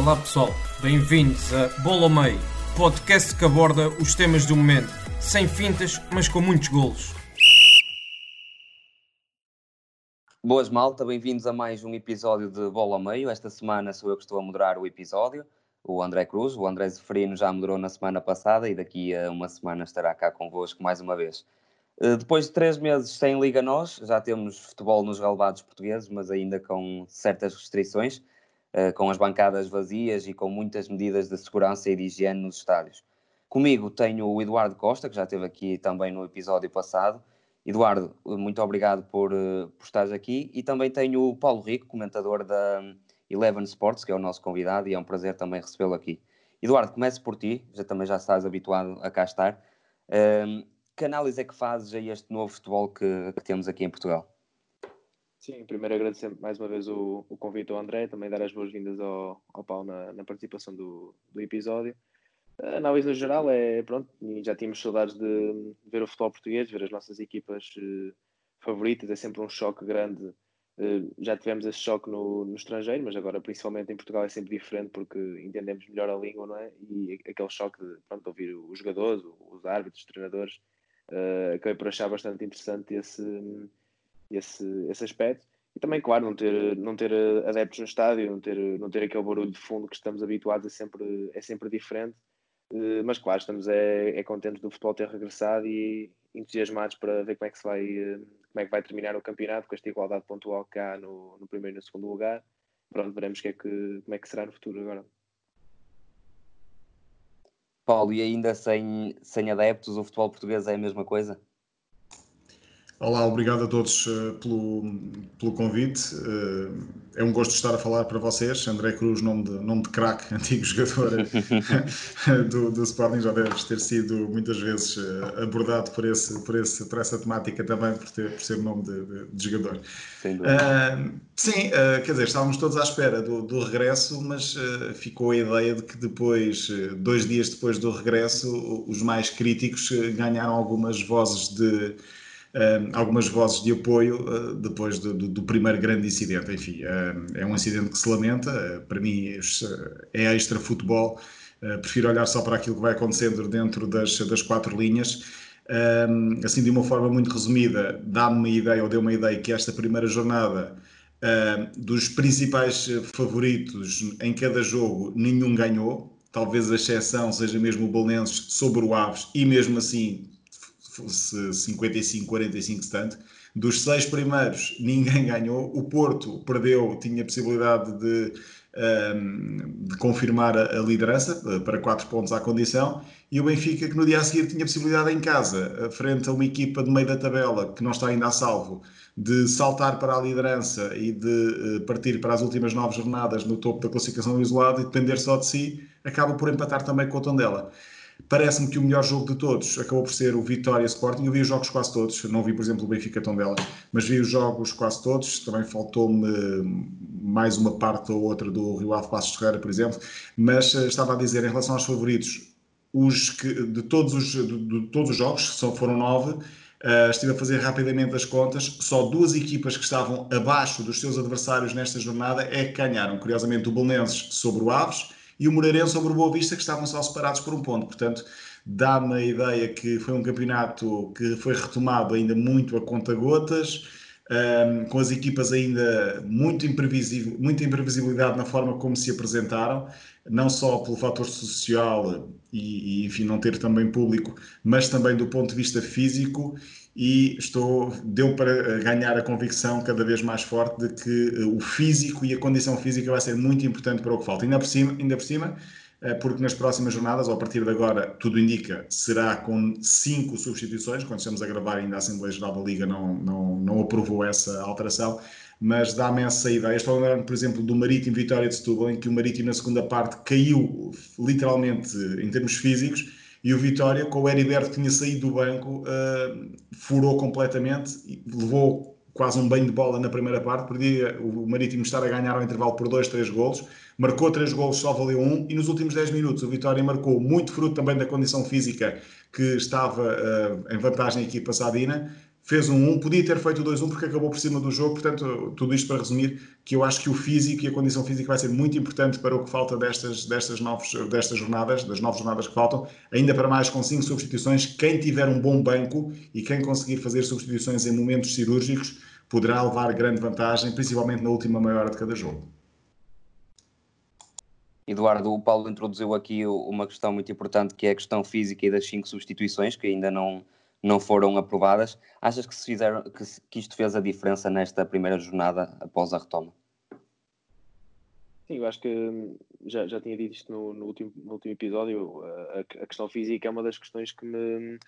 Olá pessoal, bem-vindos a Bola ao Meio, podcast que aborda os temas do momento, sem fintas, mas com muitos golos. Boas malta, bem-vindos a mais um episódio de Bola ao Meio. Esta semana sou eu que estou a moderar o episódio, o André Cruz. O André Zeferino já moderou na semana passada e daqui a uma semana estará cá convosco mais uma vez. Eh, depois de três meses sem Liga Nós, já temos futebol nos relevados portugueses, mas ainda com certas restrições, com as bancadas vazias e com muitas medidas de segurança e de higiene nos estádios. Comigo tenho o Eduardo Costa, que já esteve aqui também no episódio passado. Eduardo, muito obrigado por, eh, por estares aqui. E também tenho o Paulo Rico, comentador da Eleven Sports, que é o nosso convidado, e é um prazer também recebê-lo aqui. Eduardo, comece por ti, já também já estás habituado a cá estar. Um, que análise é que fazes a este novo futebol que, que temos aqui em Portugal? Sim, primeiro agradecer mais uma vez o, o convite ao André, também dar as boas-vindas ao, ao Paulo na, na participação do, do episódio. A análise no geral é, pronto, já tínhamos saudades de ver o futebol português, ver as nossas equipas uh, favoritas, é sempre um choque grande. Uh, já tivemos esse choque no, no, estrangeiro, mas agora, principalmente em Portugal, é sempre diferente porque entendemos melhor a língua, não é? E aquele choque de, pronto, ouvir os jogadores, os árbitros, os treinadores, uh, acabei por achar bastante interessante esse, esse, esse aspecto. E também, claro, não ter, não ter adeptos no estádio, não ter, não ter aquele barulho de fundo que estamos habituados é sempre, é sempre diferente. Uh, mas, claro, estamos é, é contentes do futebol ter regressado e entusiasmados para ver como é que, se vai, como é que vai terminar o campeonato com esta igualdade pontual que há no, no primeiro e no segundo lugar. Pronto, veremos que é que, como é que será no futuro agora. Paulo, e ainda sem, sem adeptos, o futebol português é a mesma coisa? Olá, obrigado a todos uh, pelo, pelo convite. Uh, é um gosto estar a falar para vocês. André Cruz, nome de, nome de craque, antigo jogador do, do Sporting, já deves ter sido muitas vezes uh, abordado por, esse, por, esse, por essa temática também, por, ter, por ser nome de, de, de jogador. sim, quer dizer, estávamos todos à espera do, do regresso, mas ficou a ideia de que depois, dois dias depois do regresso, os mais críticos ganharam algumas vozes de uh, algumas vozes de apoio uh, depois do, do, do, primeiro grande incidente. Enfim, é um incidente que se lamenta, para mim é extra futebol, prefiro olhar só para aquilo que vai acontecendo dentro das, das quatro linhas. assim, de uma forma muito resumida, dá-me uma ideia, ou deu uma ideia, que esta primeira jornada dos principais favoritos em cada jogo, nenhum ganhou. Talvez a exceção seja mesmo o Belenenses sobre o Aves, e mesmo assim fosse 55, 45, 70. Dos seis primeiros, ninguém ganhou. O Porto perdeu, tinha possibilidade de, um, ehm, de confirmar a, liderança eh, para 4 pontos à condição. E o Benfica, que no dia a seguir tinha possibilidade em casa, frente a uma equipa de meio da tabela que não está ainda a salvo, de saltar para a liderança e de uh, partir para as últimas nove jornadas no topo da classificação isolado e depender só de si, acaba por empatar também com o Tondela. Parece-me que o melhor jogo de todos acabou por ser o Vitória Sporting. Eu vi os jogos quase todos, não vi, por exemplo, o Benfica Tondela, mas vi os jogos quase todos. Também faltou-me mais uma parte ou outra do Rio Ave Passos Ferreira, por exemplo. Mas uh, estava a dizer, em relação aos favoritos, os que, de, todos os, de, de todos os jogos, só foram nove, uh, estive a fazer rapidamente as contas. Só duas equipas que estavam abaixo dos seus adversários nesta jornada é que ganharam. Curiosamente, o Belenenses sobre o Aves e o Moreirense sobre o Boa Vista, que estavam só separados por um ponto. Portanto, dá-me a ideia que foi um campeonato que foi retomado ainda muito a conta-gotas, um, com as equipas ainda muito, imprevisível, muita imprevisibilidade na forma como se apresentaram, não só pelo fator social e, e, enfim, não ter também público, mas também do ponto de vista físico e estou deu para ganhar a convicção cada vez mais forte de que eh, o físico e a condição física vai ser muito importante para o que falta. Ainda por cima, ainda por cima eh, porque nas próximas jornadas, ou a partir de agora, tudo indica, será com cinco substituições. Quando estamos a gravar, ainda a Assembleia Geral da Liga não, não, não aprovou essa alteração. mas dá-me essa ideia. Estou a lembrar, por exemplo, do Marítimo Vitória de Setúbal, em que o Marítimo na segunda parte caiu literalmente em termos físicos e o Vitória, com o Heriberto que tinha saído do banco, uh, furou completamente, levou quase um banho de bola na primeira parte, podia o Marítimo estar a ganhar ao intervalo por dois, três golos, marcou três golos, só valeu um, e nos últimos 10 minutos o Vitória marcou muito fruto também da condição física que estava uh, em vantagem a equipa Sadina, fez um 1, podia ter feito o 2-1 porque acabou por cima do jogo, portanto, tudo isto para resumir que eu acho que o físico e a condição física vai ser muito importante para o que falta destas, destas, novos, destas jornadas, das novas jornadas que faltam, ainda para mais com 5 substituições, quem tiver um bom banco e quem conseguir fazer substituições em momentos cirúrgicos poderá levar grande vantagem, principalmente na última meia hora de cada jogo. Eduardo, o Paulo introduziu aqui uma questão muito importante que é a questão física e das cinco substituições que ainda não, não foram aprovadas. Achas que, se fizeram, que, que isto fez a diferença nesta primeira jornada após a retoma? Sim, eu acho que já, já tinha dito isto no, no, último, no último episódio. A, a, questão física é uma das questões que me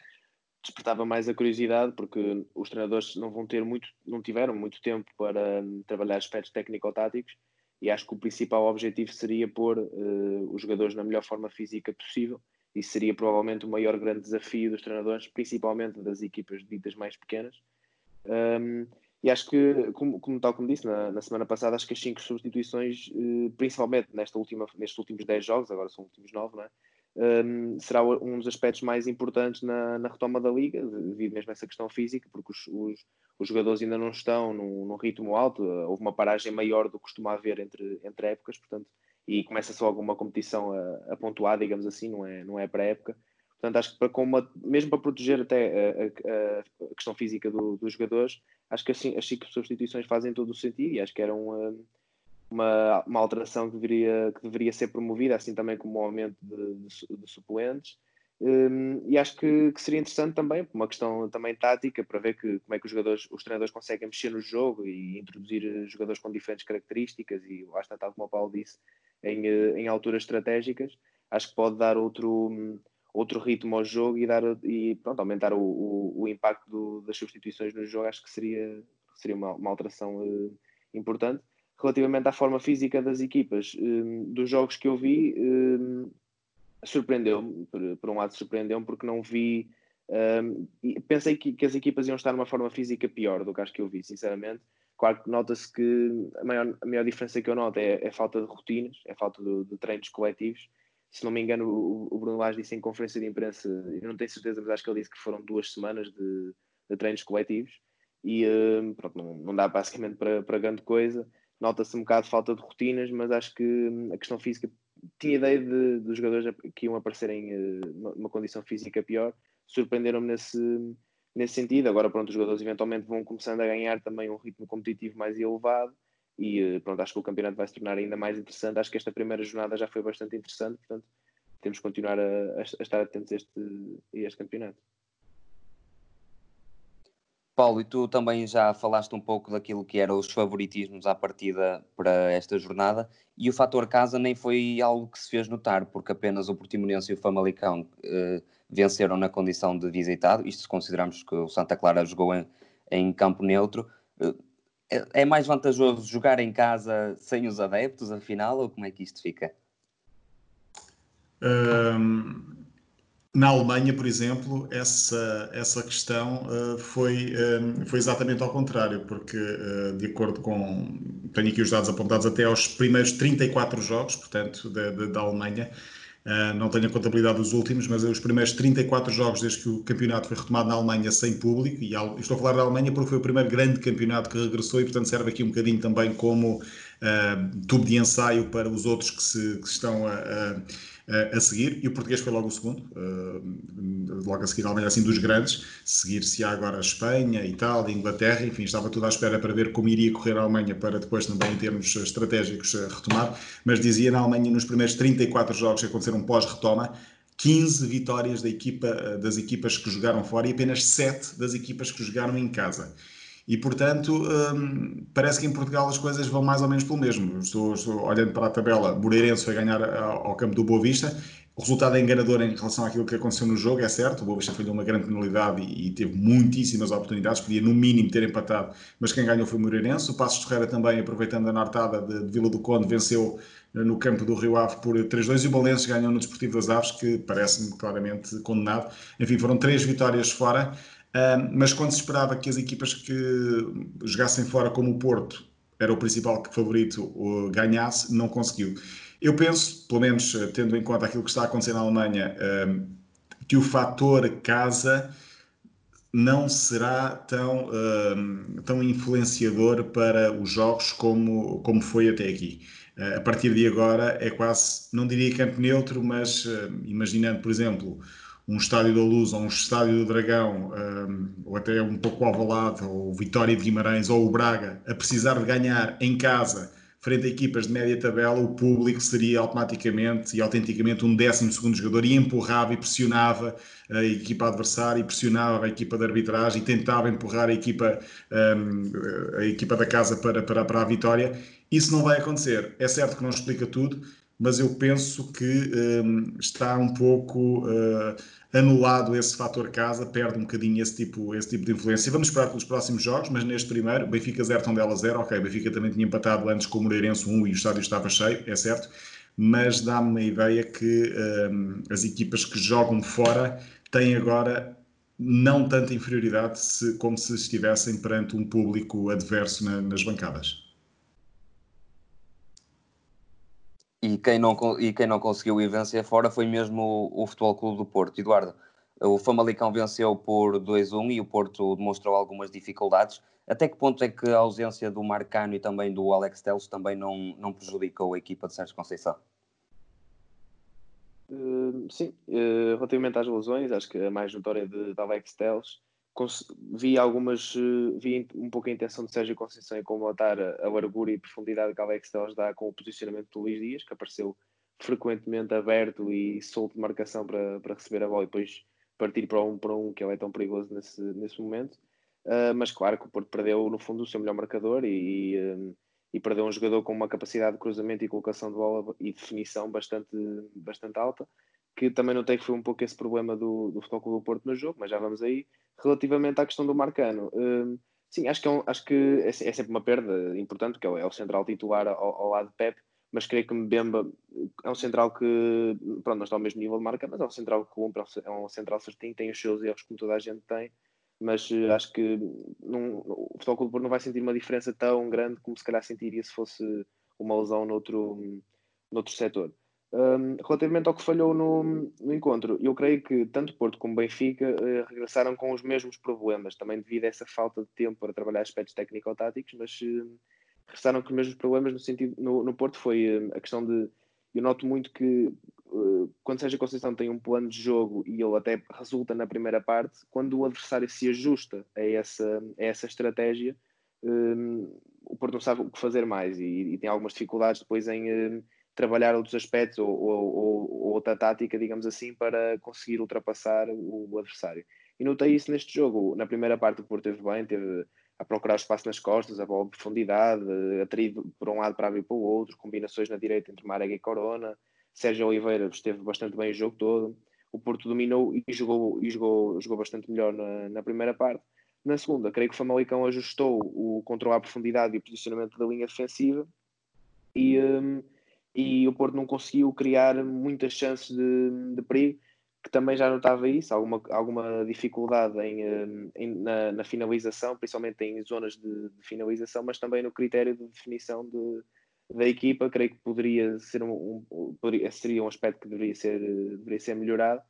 despertava mais a curiosidade, porque os treinadores não vão ter muito, não tiveram muito tempo para trabalhar aspectos técnico-táticos e acho que o principal objetivo seria pôr uh, os jogadores na melhor forma física possível isso seria provavelmente o maior grande desafio dos treinadores, principalmente das equipas ditas mais pequenas. Um, e acho que, como, como, tal como disse na, na, semana passada, acho que as cinco substituições, eh, principalmente nesta última, nestes últimos 10 jogos, agora são os últimos 9, não é? Um, será um dos aspectos mais importantes na, na, retoma da liga, devido mesmo a essa questão física, porque os, os, os jogadores ainda não estão num, num, ritmo alto, houve uma paragem maior do que costuma haver entre, entre épocas, portanto, e começa só alguma competição a, a pontuar, digamos assim, não é, não é para a época. Portanto, acho que para, com uma, mesmo para proteger até a, a, a questão física do, dos jogadores, acho que assim, as cinco substituições fazem todo o sentido e acho que era uma, uma, uma alteração que deveria, que deveria ser promovida, assim também como o aumento de, de, de suplentes. Um, e acho que, que, seria interessante também, uma questão também tática, para ver que, como é que os jogadores, os treinadores conseguem mexer no jogo e introduzir jogadores com diferentes características, e lá está, tal como o Paulo disse, em, eh, em alturas estratégicas, acho que pode dar outro, outro ritmo ao jogo e, dar, e pronto, aumentar o, o, o impacto do, das substituições no jogo, acho que seria, seria uma, uma alteração uh, importante. Relativamente à forma física das equipas, um, dos jogos que eu vi, um, surpreendeu-me, por, por, um lado surpreendeu-me porque não vi, um, pensei que, que as equipas iam estar numa forma física pior do que acho que eu vi, sinceramente, Claro que nota-se que a maior, a maior diferença que eu noto é, é a falta de rotinas, é a falta de, de treinos coletivos. Se não me engano, o, o Bruno Lage disse em conferência de imprensa, eu não tenho certeza, mas acho que ele disse que foram duas semanas de, de treinos coletivos e uh, pronto, não, não, dá basicamente para, para grande coisa. Nota-se um bocado de falta de rotinas, mas acho que hum, a questão física tinha ideia de, dos jogadores que iam aparecer em uh, uma condição física pior. Surpreenderam-me nesse nesse sentido. Agora, pronto, os jogadores eventualmente vão começando a ganhar também um ritmo competitivo mais elevado e eh, pronto, acho que o campeonato vai se tornar ainda mais interessante. Acho que esta primeira jornada já foi bastante interessante, portanto, temos que continuar a, a estar atentos a este, a este campeonato. Paulo, e tu também já falaste um pouco daquilo que eram os favoritismos à partida para esta jornada e o fator casa nem foi algo que se fez notar, porque apenas o Portimonense e o Famalicão eh, venceram na condição de visitado, isto se considerarmos que o Santa Clara jogou em, em campo neutro. Eh, é, é mais vantajoso jogar em casa sem os adeptos, afinal, ou como é que isto fica? Um, na Alemanha, por exemplo, essa, essa questão uh, foi, uh, foi exatamente ao contrário, porque, uh, de acordo com. Tenho aqui os dados apontados até aos primeiros 34 jogos, portanto, da, da Alemanha. Não tenho a contabilidade dos últimos, mas os primeiros 34 jogos desde que o campeonato foi retomado na Alemanha sem público, e estou a falar da Alemanha porque foi o primeiro grande campeonato que regressou e, portanto, serve aqui um bocadinho também como tubo de ensaio para os outros que, se, que estão a, a a seguir, e o português foi logo o segundo, logo a seguir a Alemanha, assim, dos grandes, seguir-se agora a Espanha, Itália, Inglaterra, enfim, estava tudo à espera para ver como iria correr a Alemanha para depois também, em termos estratégicos, retomar, mas dizia na Alemanha, nos primeiros 34 jogos que aconteceram pós-retoma, 15 vitórias da equipa, das equipas que jogaram fora e apenas 7 das equipas que jogaram em casa. E, portanto, hum, parece que em Portugal as coisas vão mais ou menos pelo mesmo. Estou, estou olhando para a tabela, Moreirense foi ganhar ao campo do Boa Vista, o resultado é enganador em relação àquilo que aconteceu no jogo, é certo. O Boa Vista falhou uma grande penalidade e, e, teve muitíssimas oportunidades, podia no mínimo ter empatado, mas quem ganhou foi o Moreirense. O Passos Ferreira também, aproveitando a nartada de, de Vila do Conde, venceu eh, no campo do Rio Ave por 3-2 e o Balenço ganhou no Desportivo das Aves, que parece-me claramente condenado. Enfim, foram três vitórias fora, mas quando se esperava que as equipas que jogassem fora, como o Porto, era o principal favorito, ganhasse, não conseguiu. Eu penso, pelo menos eh, tendo em conta aquilo que está a acontecer na Alemanha, que o fator casa não será tão, tão influenciador para os jogos como, como foi até aqui. Eh, a partir de agora é quase, não diria campo neutro, mas imaginando, por exemplo, um estádio da Luz ou um estádio do Dragão, ehm, ou até um pouco ao Valado, ou Vitória de Guimarães, ou o Braga, a precisar de ganhar em casa frente a equipas de média tabela, o público seria automaticamente e autenticamente um 12 jogador e empurrava e pressionava a equipa adversária e pressionava a equipa de arbitragem e tentava empurrar a equipa, um, a equipa da casa para, para, para a vitória. Isso não vai acontecer. É certo que não explica tudo, mas eu penso que um, está um pouco. Uh, anulado esse fator casa, perde um bocadinho esse tipo, esse tipo de influência. Vamos esperar pelos próximos jogos, mas neste primeiro, Benfica 0, Tondela 0, ok, Benfica também tinha empatado antes com o Moreirense 1 e o estádio estava cheio, é certo, mas dá-me uma ideia que um, as equipas que jogam fora têm agora não tanta inferioridade se, como se estivessem perante um público adverso na, nas bancadas. E quem não, e quem não conseguiu ir vencer fora foi mesmo o, o Futebol Clube do Porto. Eduardo, o Famalicão venceu por 2-1 e o Porto demonstrou algumas dificuldades. Até que ponto é que a ausência do Marcano e também do Alex Teles também não, não prejudicou a equipa de Sérgio Conceição? Uh, sim, uh, relativamente às lesões, acho que a mais notória de, de Alex Teles vi algumas, eh, vi um pouco a intenção de Sérgio Conceição em combatar a, a largura e profundidade que Alex Telles dá com o posicionamento do Luís Dias, que apareceu frequentemente aberto e solto de marcação para, para receber a bola e depois partir para um para um que ele é tão perigoso nesse, nesse momento. Uh, mas claro que o Porto perdeu no fundo o seu melhor marcador e, e, um, e, perdeu um jogador com uma capacidade de cruzamento e colocação de bola e definição bastante, bastante alta, que também notei que foi um pouco esse problema do, do Futebol do Porto no jogo, mas já vamos aí relativamente à questão do Marcano, hum, sim, acho que, é, um, acho que é, é, sempre uma perda importante, porque é o, é o central titular ao, ao, lado de Pep, mas creio que Mbemba é um central que, pronto, não está ao mesmo nível de marca, mas é um central que cumpre, é um central certinho, tem os seus erros como toda a gente tem, mas uh, acho que o Futebol Clube não vai sentir uma diferença tão grande como se calhar sentiria se fosse uma lesão noutro, noutro setor. Um, relativamente ao que falhou no, no, encontro, eu creio que tanto Porto como Benfica uh, regressaram com os mesmos problemas, também devido a essa falta de tempo para trabalhar aspectos técnico-táticos, mas uh, regressaram com os mesmos problemas no sentido, no, no Porto foi uh, a questão de, eu noto muito que quando seja Conceição tem um plano de jogo e ele até resulta na primeira parte, quando o adversário se ajusta a essa, a essa estratégia, o Porto não sabe o que fazer mais e, e tem algumas dificuldades depois em trabalhar outros aspectos ou, ou, ou, outra tática, digamos assim, para conseguir ultrapassar o, adversário. E notei isso neste jogo. Na primeira parte o Porto teve bem, teve a procurar espaço nas costas, a bola de profundidade, atraído por um lado para abrir para o outro, combinações na direita entre Marega e Corona. Sérgio Oliveira esteve bastante bem o jogo todo. O Porto dominou e jogou, e jogou, jogou bastante melhor na, na primeira parte. Na segunda, creio que o Famalicão ajustou o controle à profundidade e o posicionamento da linha defensiva e, um, e o Porto não conseguiu criar muitas chances de, de perigo, que também já notava isso, alguma, alguma dificuldade em, eh, em na, na, finalização, principalmente em zonas de, de, finalização, mas também no critério de definição de, da equipa, creio que poderia ser um, um poderia, seria um aspecto que deveria ser, deveria ser melhorado.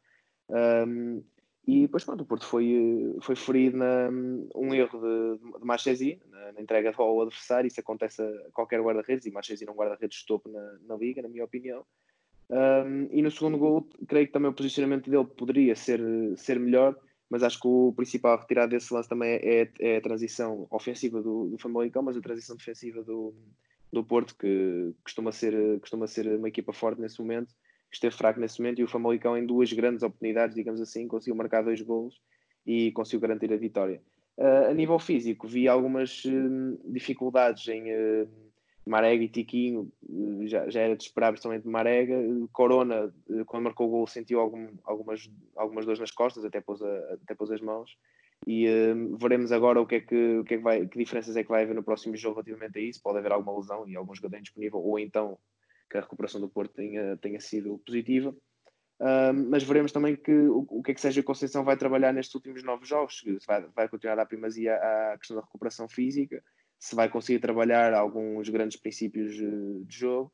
Um, e depois, pronto, o Porto foi, foi ferido na, um erro de, de Marchesi, na, na, entrega de ao adversário. Isso acontece a qualquer guarda-redes, e Marchesi não guarda-redes de topo na, na liga, na minha opinião. Um, e no segundo gol, creio que também o posicionamento dele poderia ser, ser melhor, mas acho que o principal retirado desse lance também é, é a transição ofensiva do, do Famalicão, mas a transição defensiva do, do Porto, que costuma ser, costuma ser uma equipa forte nesse momento esteve fraco nesse momento e o Famalicão em duas grandes oportunidades, digamos assim, conseguiu marcar dois golos e conseguiu garantir a vitória. Uh, a nível físico, vi algumas uh, dificuldades em, uh, Marega e Tiquinho já, já era de esperar principalmente Marega. Corona, quando marcou o gol, sentiu algum, algumas, algumas dores nas costas, até pôs, a, até pôs as mãos. E veremos agora o que, é que, o que, é que, vai, que diferenças é que vai haver no próximo jogo relativamente a isso. Pode haver alguma lesão e algum jogador indisponível, ou então que a recuperação do Porto tenha, tenha sido positiva. Uh, mas veremos também que, o, o, que é que Sérgio Conceição vai trabalhar nestes últimos nove jogos. Vai, vai continuar a dar primazia à questão da recuperação física, se vai conseguir trabalhar alguns grandes princípios eh, de jogo.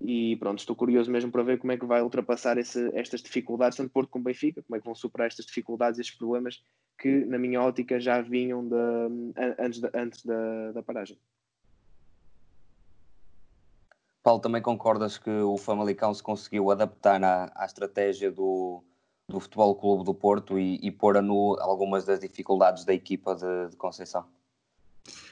E pronto, estou curioso mesmo para ver como é que vai ultrapassar esse, estas dificuldades, tanto Porto como Benfica, como é que vão superar estas dificuldades, estes problemas que, na minha ótica, já vinham antes, da, antes da, da paragem. Paulo, também concordas que o Famalicão se conseguiu adaptar à, à estratégia do, do Futebol Clube do Porto e, e pôr a nu algumas das dificuldades da equipa de, de Conceição?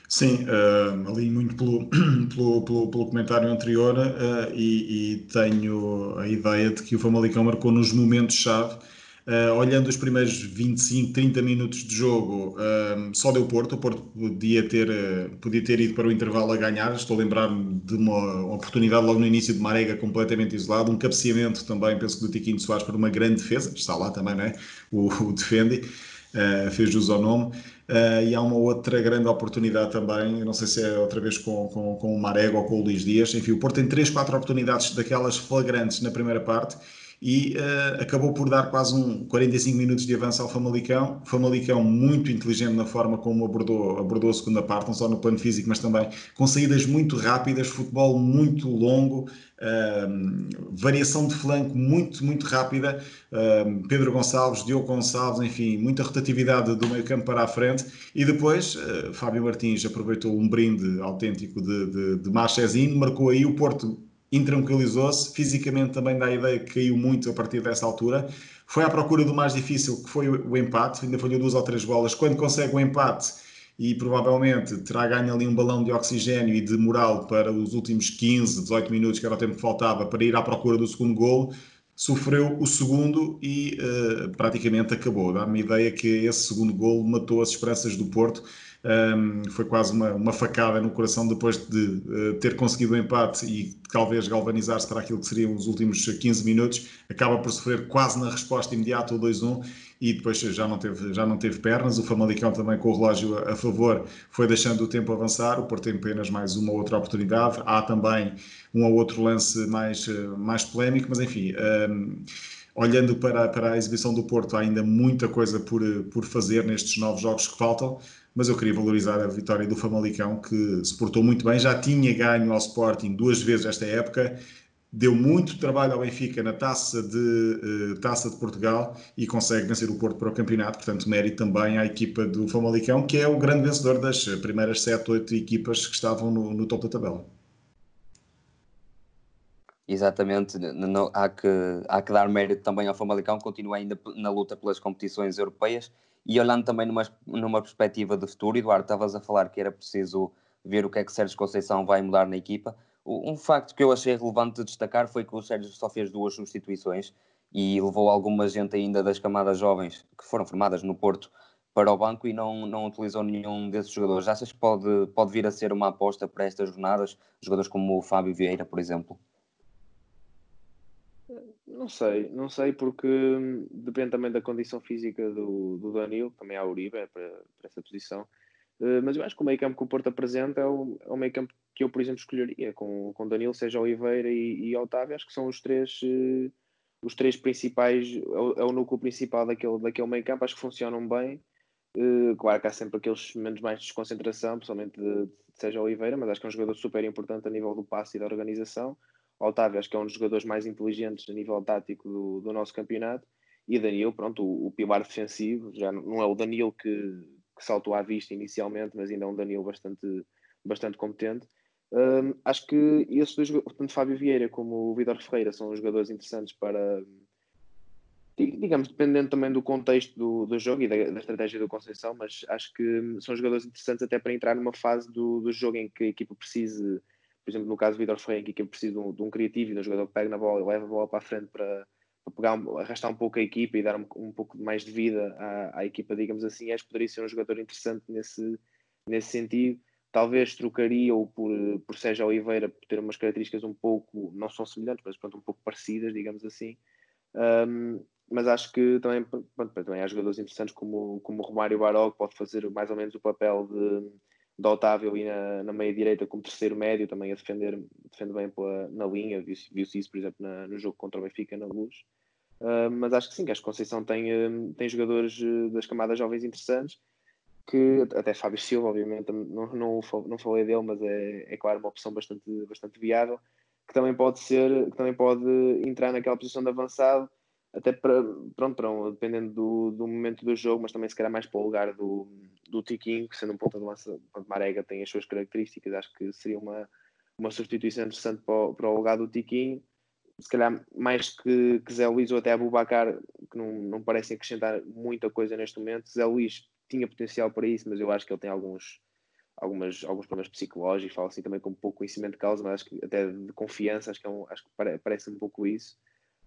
Sim, uh, ali muito pelo, pelo, pelo, pelo comentário anterior uh, e, e, tenho a ideia de que o Famalicão marcou nos momentos-chave. Uh, olhando os primeiros 25, 30 minutos de jogo, só deu Porto. O Porto podia ter, podia ter ido para o intervalo a ganhar. Estou a lembrar-me de uma, oportunidade logo no início de Marega completamente isolado. Um cabeceamento também, penso que do Tiquinho Soares, para uma grande defesa. Está lá também, não é? O, o defende, fez jus ao nome. Uh, e há uma outra grande oportunidade também, não sei se é outra vez com, com, com o Marego ou com o Luís Dias. Enfim, o Porto tem 3, 4 oportunidades daquelas flagrantes na primeira parte e uh, acabou por dar quase um 45 minutos de avanço ao Famalicão. Famalicão muito inteligente na forma como abordou, abordou a segunda parte, não só no plano físico, mas também com saídas muito rápidas, futebol muito longo, uh, variação de flanco muito, muito rápida. Uh, Pedro Gonçalves, Diogo Gonçalves, enfim, muita rotatividade do meio campo para a frente. E depois, uh, Fábio Martins aproveitou um brinde autêntico de, de, de Marchezinho, marcou aí o Porto intranquilizou-se, fisicamente também dá a ideia que caiu muito a partir dessa altura. Foi à procura do mais difícil, que foi o empate, ainda falhou duas ou três bolas. Quando consegue o empate, e provavelmente terá ganho ali um balão de oxigênio e de moral para os últimos 15, 18 minutos, que era o tempo que faltava, para ir à procura do segundo golo, sofreu o segundo e uh, praticamente acabou. Dá-me a ideia que esse segundo golo matou as esperanças do Porto um, foi quase uma, uma, facada no coração depois de uh, ter conseguido o empate e talvez galvanizar-se para aquilo que seriam os últimos 15 minutos, acaba por sofrer quase na resposta imediata o 2-1 e depois já não teve, já não teve pernas. O Famalicão também com o relógio a, a favor foi deixando o tempo avançar. O Porto tem apenas mais uma outra oportunidade. Há também um ou outro lance mais, eh, mais polémico, mas enfim. Um, olhando para, para a exibição do Porto, há ainda muita coisa por, por fazer nestes novos jogos que faltam mas eu queria valorizar a vitória do Famalicão, que se portou muito bem, já tinha ganho ao Sporting duas vezes esta época, deu muito trabalho ao Benfica na Taça de, uh, Taça de Portugal e consegue vencer o Porto para o campeonato, portanto mérito também à equipa do Famalicão, que é o grande vencedor das primeiras 7, 8 equipas que estavam no, no topo da tabela. Exatamente, há, que, há que dar mérito também ao Famalicão, continua ainda na luta pelas competições europeias e olhando também numa, numa perspectiva de futuro, Eduardo, estavas a falar que era preciso ver o que é que Sérgio Conceição vai mudar na equipa. Um facto que eu achei relevante de destacar foi que o Sérgio só fez duas substituições e levou alguma gente ainda das camadas jovens que foram formadas no Porto para o banco e não, não utilizou nenhum desses jogadores. Achas que pode, pode vir a ser uma aposta para estas jornadas? Jogadores como o Fábio Vieira, por exemplo? Não sei, não sei porque hum, depende também da condição física do, do Danilo, também há Uribe é para, para essa posição. Uh, mas eu acho que o meio campo que o Porto apresenta é o, é o meio campo que eu, por exemplo, escolheria, com, com Danilo, seja Oliveira e, e Otávio, acho que são os três, uh, os três principais, é o, é o, núcleo principal daquele, daquele meio campo, acho que funcionam bem. Uh, claro que há sempre aqueles momentos mais de desconcentração, principalmente de, de, seja Oliveira, mas acho que é um jogador super importante a nível do passe e da organização. Otávio, acho que é um dos jogadores mais inteligentes a nível tático do, do nosso campeonato. E Danilo, pronto, o, o, pilar defensivo, já não é o Danilo que, que saltou à vista inicialmente, mas ainda é um Danilo bastante, bastante competente. Um, acho que esses dois, tanto Fábio Vieira como o Vitor Ferreira, são jogadores interessantes para, digamos, dependendo também do contexto do, do jogo e da, da, estratégia do Conceição, mas acho que são jogadores interessantes até para entrar numa fase do, do jogo em que a equipa precise por exemplo, no caso do Vitor Ferreira, que é preciso de um, de um, criativo e de um jogador que pega na bola e leva a bola para a frente para, para pegar, arrastar um pouco a equipa e dar um, um pouco mais de vida à, à, equipa, digamos assim, acho que poderia ser um jogador interessante nesse, nesse sentido. talvez trocaria ou por, por Sérgio Oliveira por ter umas características um pouco, não são semelhantes, mas pronto, um pouco parecidas, digamos assim. Um, mas acho que também, pronto, também há jogadores interessantes como, como o Romário Baró, que pode fazer mais ou menos o papel de, de Otávio ali na, na meia-direita como terceiro médio, também a defender defende bem pela, na linha, viu-se viu isso, por exemplo, na, no jogo contra o Benfica na Luz. Uh, mas acho que sim, acho que Conceição tem, uh, tem jogadores uh, das camadas jovens interessantes, que até Fábio Silva, obviamente, não, não, não falei dele, mas é, é claro uma opção bastante, bastante viável, que também pode ser, que também pode entrar naquela posição de avançado, até para, pronto, para, dependendo do, do momento do jogo, mas também se calhar mais para o lugar do, do Tiquinho, que sendo um ponta de lança, Marega tem as suas características, acho que seria uma, uma substituição interessante para o, para o lugar do Tiquinho, se calhar mais que, que Zé Luís ou até Abubacar, que não, não parecem acrescentar muita coisa neste momento, Zé Luís tinha potencial para isso, mas eu acho que ele tem alguns, algumas, alguns problemas psicológicos, falo assim também com um pouco conhecimento de causa, mas acho que até de confiança, acho que, é um, acho que parece um pouco isso.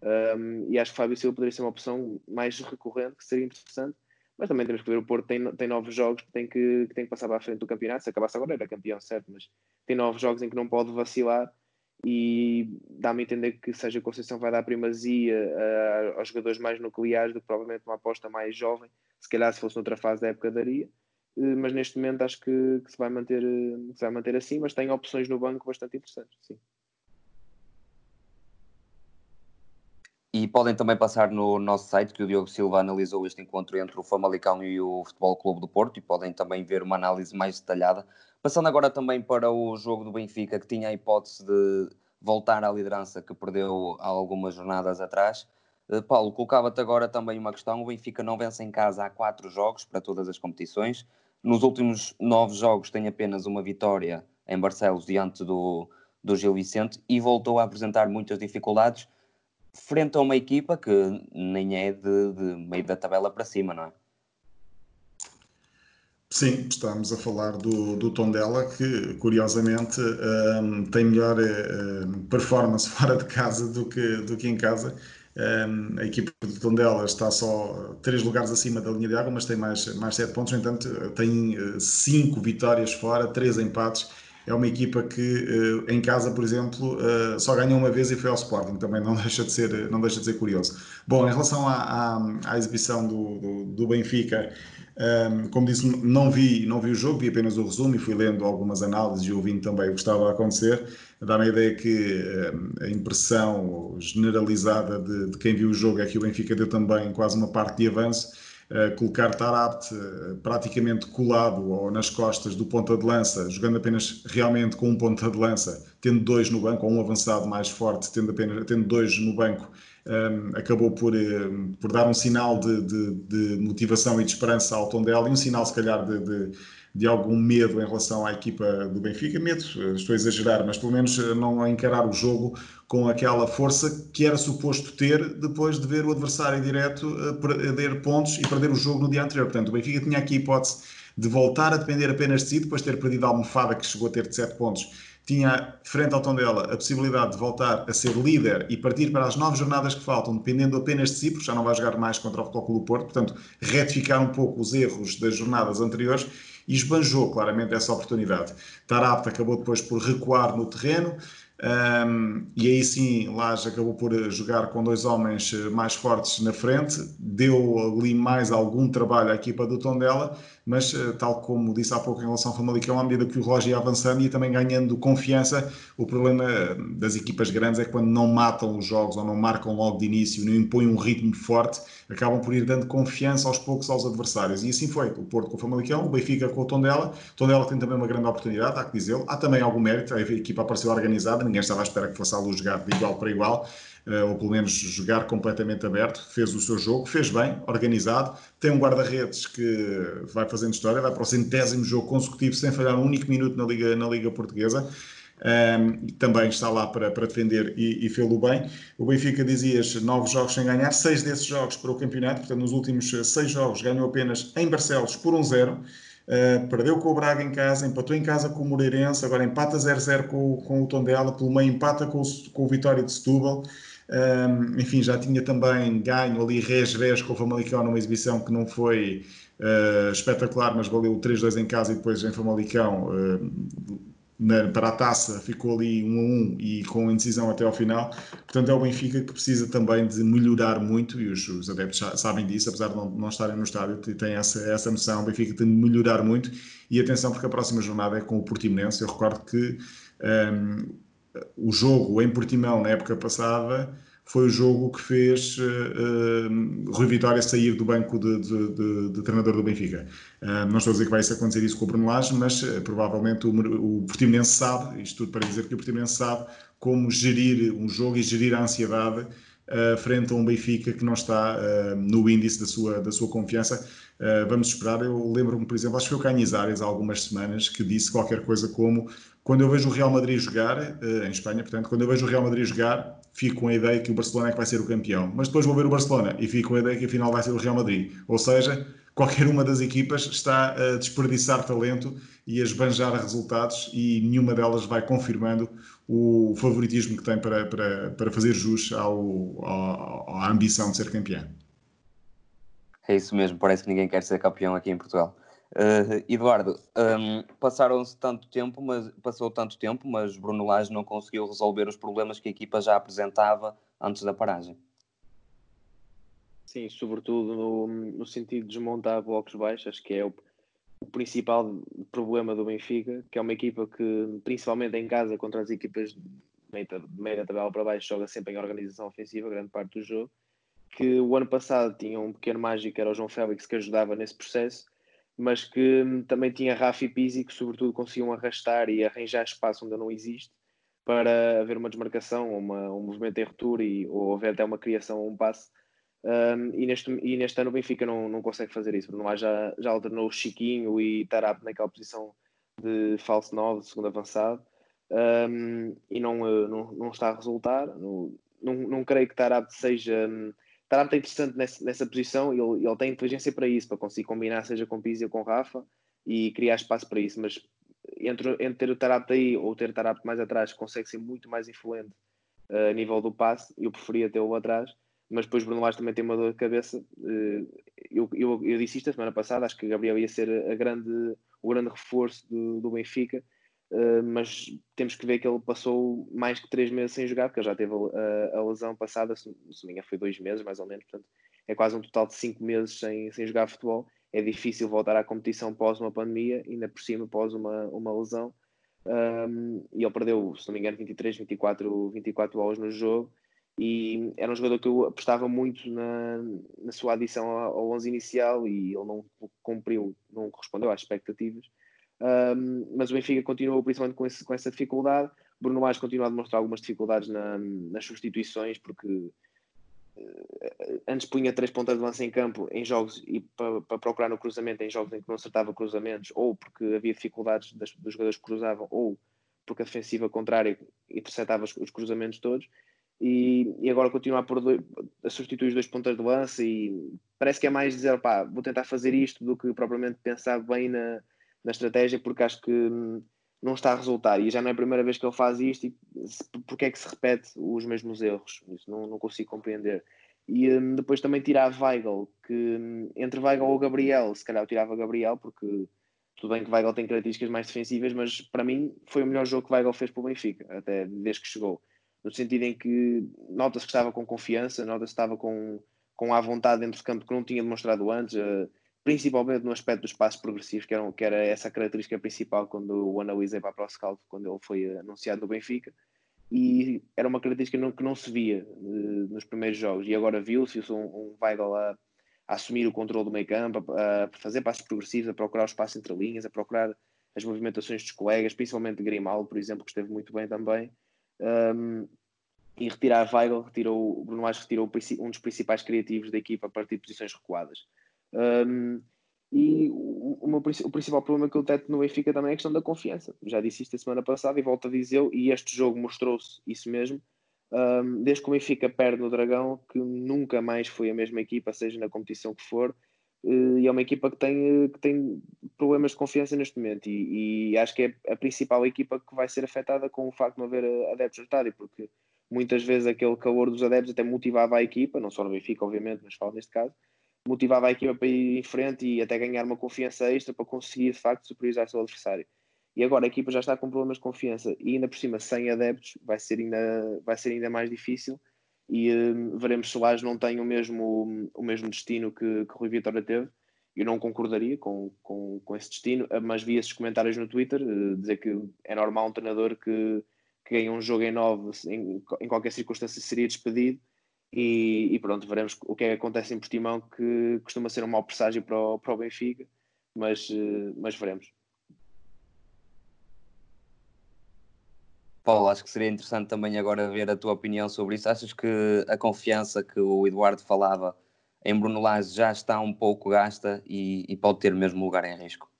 Um, e acho que Fábio Silva poderia ser uma opção mais recorrente, que seria interessante, mas também temos que ver o Porto tem, tem novos jogos que tem que, que tem que passar para a frente do campeonato. Se acabasse agora era campeão, certo, mas tem novos jogos em que não pode vacilar e dá-me a entender que seja Conceição vai dar primazia uh, aos jogadores mais nucleares do que provavelmente uma aposta mais jovem. Se calhar se fosse noutra fase da época daria, uh, mas neste momento acho que, que, se vai manter, uh, se vai manter assim, mas tem opções no banco bastante interessantes, sim. E podem também passar no nosso site que o Diogo Silva analisou este encontro entre o Famalicão e o Futebol Clube do Porto e podem também ver uma análise mais detalhada. Passando agora também para o jogo do Benfica, que tinha a hipótese de voltar à liderança que perdeu há algumas jornadas atrás. Uh, Paulo, colocava-te agora também uma questão. O Benfica não vence em casa há quatro jogos para todas as competições. Nos últimos nove jogos tem apenas uma vitória em Barcelos diante do, do Gil Vicente e voltou a apresentar muitas dificuldades frente a uma equipa que nem é de, de meio da tabela para cima, não é? Sim, estamos a falar do, do Tondela, que curiosamente um, tem melhor um, performance fora de casa do que, do que em casa. Um, a equipa do Tondela está só três lugares acima da linha de água, mas tem mais, mais sete pontos. No entanto, tem uh, cinco vitórias fora, três empates é uma equipa que eh, em casa, por exemplo, eh, só ganhou uma vez e foi ao Sporting, também não deixa de ser, não deixa de ser curioso. Bom, em relação à, à, à exibição do, do, do Benfica, um, ehm, como disse, não vi, não vi o jogo, vi apenas o resumo e fui lendo algumas análises e ouvindo também o que estava a acontecer. Dá-me a ideia que um, eh, a impressão generalizada de, de, quem viu o jogo é que o Benfica deu também quase uma parte de avanço colocar Tarabt uh, praticamente colado ou nas costas do ponta de lança, jogando apenas realmente com um ponta de lança, tendo dois no banco, ou um avançado mais forte, tendo apenas tendo dois no banco, um, ehm, acabou por, uh, por dar um sinal de, de, de, motivação e de esperança ao Tondela e um sinal, se calhar, de, de de algum medo em relação à equipa do Benfica. Medo, estou a exagerar, mas pelo menos eh, não encarar o jogo com aquela força que era suposto ter depois de ver o adversário direto eh, perder pontos e perder o jogo no dia anterior. Portanto, o Benfica tinha aqui a hipótese de voltar a depender apenas de si, depois de ter perdido a almofada que chegou a ter de 7 pontos. Tinha, frente ao Tondela, a possibilidade de voltar a ser líder e partir para as nove jornadas que faltam, dependendo apenas de si, porque já não vai jogar mais contra o Futebol Clube Porto, portanto, retificar um pouco os erros das jornadas anteriores e esbanjou claramente essa oportunidade. Tarapta acabou depois por recuar no terreno, um, e aí sim, Laje acabou por jogar com dois homens eh, mais fortes na frente, deu ali mais algum trabalho à equipa do Tondela, mas eh, tal como disse há pouco em relação ao Famalicão, à medida que o relógio ia avançando e também ganhando confiança, o problema eh, das equipas grandes é quando não matam os jogos ou não marcam logo de início, não impõem um ritmo forte, acabam por ir dando confiança aos poucos aos adversários. E assim foi, o Porto com o Famalicão, o Benfica com o Tondela. O Tondela tem também uma grande oportunidade, há que dizê-lo. Há também algum mérito, a equipa apareceu organizada, ninguém estava à espera que fosse a luz jogar de igual para igual. Uh, ou pelo menos jogar completamente aberto, fez o seu jogo, fez bem, organizado, tem um guarda-redes que vai fazendo história, vai para o centésimo jogo consecutivo sem falhar um único minuto na Liga, na Liga Portuguesa. Um, também está lá para, para defender e, e fê-lo bem. O Benfica dizias nove jogos sem ganhar, seis desses jogos para o campeonato, portanto, nos últimos seis jogos ganhou apenas em Barcelos por um zero. Uh, perdeu com o Braga em casa, empatou em casa com o Moreirense, agora empata 0-0 com, com o Tondela, pelo meio empata com o, com o Vitória de Setúbal. Um, enfim, já tinha também ganho ali res-res com o Famalicão numa exibição que não foi uh, espetacular, mas valeu 3-2 em casa e depois em Famalicão uh, na, para a taça ficou ali 1 um a 1 um, e com indecisão até ao final. Portanto, é o Benfica que precisa também de melhorar muito e os, os adeptos sabem disso, apesar de não, não estarem no estádio, têm essa, essa noção. O Benfica tem de melhorar muito e atenção, porque a próxima jornada é com o Portimonense. Eu recordo que um, o jogo em Portimão na época passada foi o jogo que fez uh, Rui Vitória sair do banco de, de, de, de treinador do Benfica. Uh, não estou a dizer que vai acontecer isso com o Bruno Lage, mas uh, provavelmente o, o Portimonense sabe, isto tudo para dizer que o Portimonense sabe como gerir um jogo e gerir a ansiedade frente a um Benfica que não está no índice da sua, da sua confiança. vamos esperar. Eu lembro-me, por exemplo, acho que foi o Canizares há algumas semanas que disse qualquer coisa como quando eu vejo o Real Madrid jogar, em Espanha, portanto, quando eu vejo o Real Madrid jogar, fico com a ideia que o Barcelona é que vai ser o campeão. Mas depois vou ver o Barcelona e fico com a ideia que a final vai ser o Real Madrid. Ou seja, qualquer uma das equipas está a desperdiçar talento e a esbanjar resultados e nenhuma delas vai confirmando o favoritismo que tem para, para, para fazer jus ao, ao, à ambição de ser campeão. É isso mesmo, parece que ninguém quer ser campeão aqui em Portugal. Uh, Eduardo, um, passaram-se tanto tempo, mas passou tanto tempo, mas Bruno Lage não conseguiu resolver os problemas que a equipa já apresentava antes da paragem. Sim, sobretudo no, no sentido de desmontar blocos baixos, acho que é o, o, principal problema do Benfica, que é uma equipa que, principalmente em casa, contra as equipas de meia, tabela para baixo, joga sempre em organização ofensiva, grande parte do jogo, que o ano passado tinha um pequeno mágico, era o João Félix, que ajudava nesse processo, mas que hum, também tinha Rafa e Pizzi que sobretudo conseguiam arrastar e arranjar espaço onde não existe para haver uma desmarcação, uma, um movimento em ruptura e, ou haver até uma criação ou um passe. Um, e, neste, e neste ano o Benfica não, não consegue fazer isso. Bruno já, já alternou Chiquinho e Tarap naquela posição de falso 9, de segundo avançado, um, e não, eh, não, não está a resultar. Não, não, não creio que Tarap seja hum, Tarap é interessante nessa, nessa posição, ele, ele tem inteligência para isso, para conseguir combinar, seja com Pizzi ou com Rafa, e criar espaço para isso. Mas entre, entre ter o Tarap aí ou ter o Tarap mais atrás, consegue ser muito mais influente uh, a nível do passe. Eu preferia tê-lo atrás, mas depois Bruno Lage também tem uma dor de cabeça. Uh, eu, eu, eu, disse isto a semana passada, acho que Gabriel ia ser a grande, o grande reforço do, do Benfica Uh, mas temos que ver que ele passou mais que três meses sem jogar, porque ele já teve a, a lesão passada, se, se engano, foi dois meses mais ou menos, portanto, é quase um total de cinco meses sem, sem jogar futebol. É difícil voltar à competição pós uma pandemia, ainda por cima pós uma, uma lesão. Um, e ele perdeu, se não me engano, 23, 24, 24 horas no jogo. E era um jogador que eu apostava muito na, na sua adição ao 11 inicial e ele não cumpriu, não correspondeu às expectativas. Um, mas o Benfica continua principalmente com, esse, com essa dificuldade. Bruno Lage continua a demonstrar algumas dificuldades na, nas substituições, porque uh, antes punha três pontas de lança em campo em jogos e para, para procurar no cruzamento em jogos em que não acertava cruzamentos, ou porque havia dificuldades das, dos jogadores que cruzavam, ou porque a defensiva contrária interceptava os, os cruzamentos todos. E, e, agora continua a, dois, a substituir os dois pontas de lança e parece que é mais dizer, pá, vou tentar fazer isto do que propriamente pensar bem na, na estratégia porque acho que hum, não está a resultar. E já não é a primeira vez que ele faz isto e porque é que se repete os mesmos erros? Isso não, não consigo compreender. E um, depois também tirar Weigl que um, entre Weigl ou Gabriel se calhar eu tirava Gabriel porque tudo bem que Weigl tem características mais defensivas mas para mim foi o melhor jogo que Weigl fez para o Benfica até desde que chegou. No sentido em que nota-se que estava com confiança nota-se que estava com, com a vontade dentro do campo que não tinha demonstrado antes uh, principalmente no aspecto dos passos progressivos, que, eram, que era essa característica principal quando o analisei para ProScout, quando ele foi anunciado no Benfica, e era uma característica não, que não se via uh, nos primeiros jogos, e agora viu-se um, um Weigl a, a, assumir o controle do meio campo, a, a, fazer passos progressivos, a procurar o espaço entre linhas, a procurar as movimentações dos colegas, principalmente Grimaldo, por exemplo, que esteve muito bem também, um, e retirar Weigl, retirou, Bruno Lage retirou um dos principais criativos da equipa a partir de posições recuadas. Um, e o, o, o, principal problema que eu teto no Benfica também é a questão da confiança. Já disse isto a semana passada e volto a dizer, e este jogo mostrou-se isso mesmo. Um, desde que o Benfica perde no Dragão, que nunca mais foi a mesma equipa, seja na competição que for, uh, e é uma equipa que tem, que tem problemas de confiança neste momento. E, e, acho que é a principal equipa que vai ser afetada com o facto de não haver adeptos no estádio, porque muitas vezes aquele calor dos adeptos até motivava a equipa, não só no Benfica, obviamente, mas falo neste caso, motivava a equipa para ir em frente e até ganhar uma confiança extra para conseguir de facto superiorizar seu adversário. E agora a equipa já está com problemas de confiança e ainda por cima sem adeptos vai ser ainda, vai ser ainda mais difícil e uh, veremos se o Lage não tem o mesmo, o mesmo destino que, que Rui Vitória teve. Eu não concordaria com, com, com esse destino, mas vi esses comentários no Twitter uh, dizer que é normal um treinador que, que ganha um jogo em nove, em, em qualquer circunstância seria despedido. E, e, pronto, veremos o que é que acontece em Portimão, que costuma ser um mau presságio para o, para o Benfica, mas, uh, mas veremos. Paulo, acho que seria interessante também agora ver a tua opinião sobre isso. Achas que a confiança que o Eduardo falava em Bruno Lage já está um pouco gasta e, e pode ter mesmo lugar em risco?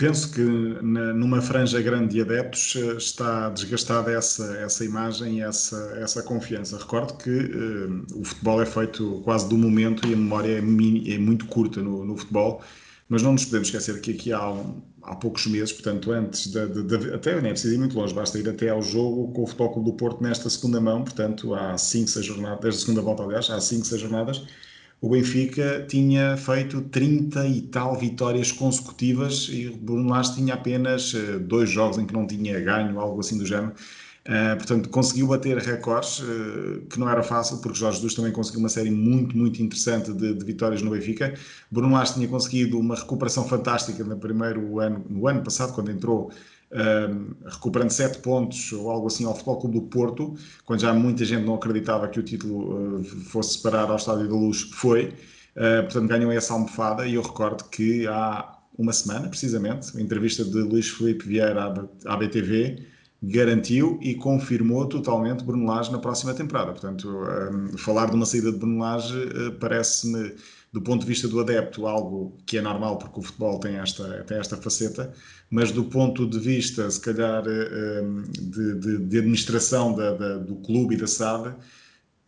Penso que numa franja grande de adeptos eh, está desgastada essa, essa imagem e essa, essa confiança. Recordo que uh, o futebol é feito quase do momento e a memória é, mini, é muito curta no, no futebol, mas não nos podemos esquecer que aqui há um, há poucos meses, portanto, antes de, de, de até nem é preciso ir muito longe, basta ir até ao jogo com o Futebol Clube do Porto nesta segunda mão, portanto, há 5, 6 jornadas, desde a segunda volta, aliás, há 5, 6 jornadas, o Benfica tinha feito 30 e tal vitórias consecutivas e o Bruno Lage tinha apenas eh, dois jogos em que não tinha ganho, algo assim do género. Uh, portanto, conseguiu bater recordes, uh, que não era fácil, porque Jorge Jesus também conseguiu uma série muito, muito interessante de, de vitórias no Benfica. Bruno Lage tinha conseguido uma recuperação fantástica no primeiro ano, no ano passado, quando entrou, uh, recuperando sete pontos ou algo assim ao Futebol Clube do Porto, quando já muita gente não acreditava que o título fosse parar ao Estádio da Luz, foi. portanto, ganhou essa almofada e eu recordo que há uma semana, precisamente, a entrevista de Luís Felipe Vieira à, BTV, garantiu e confirmou totalmente Bruno na próxima temporada. Portanto, um, falar de uma saída de Bruno uh, parece-me, do ponto de vista do adepto, algo que é normal, porque o futebol tem esta, tem esta faceta, mas do ponto de vista, se calhar, uh, de, de, de, administração da, da, do clube e da SAD,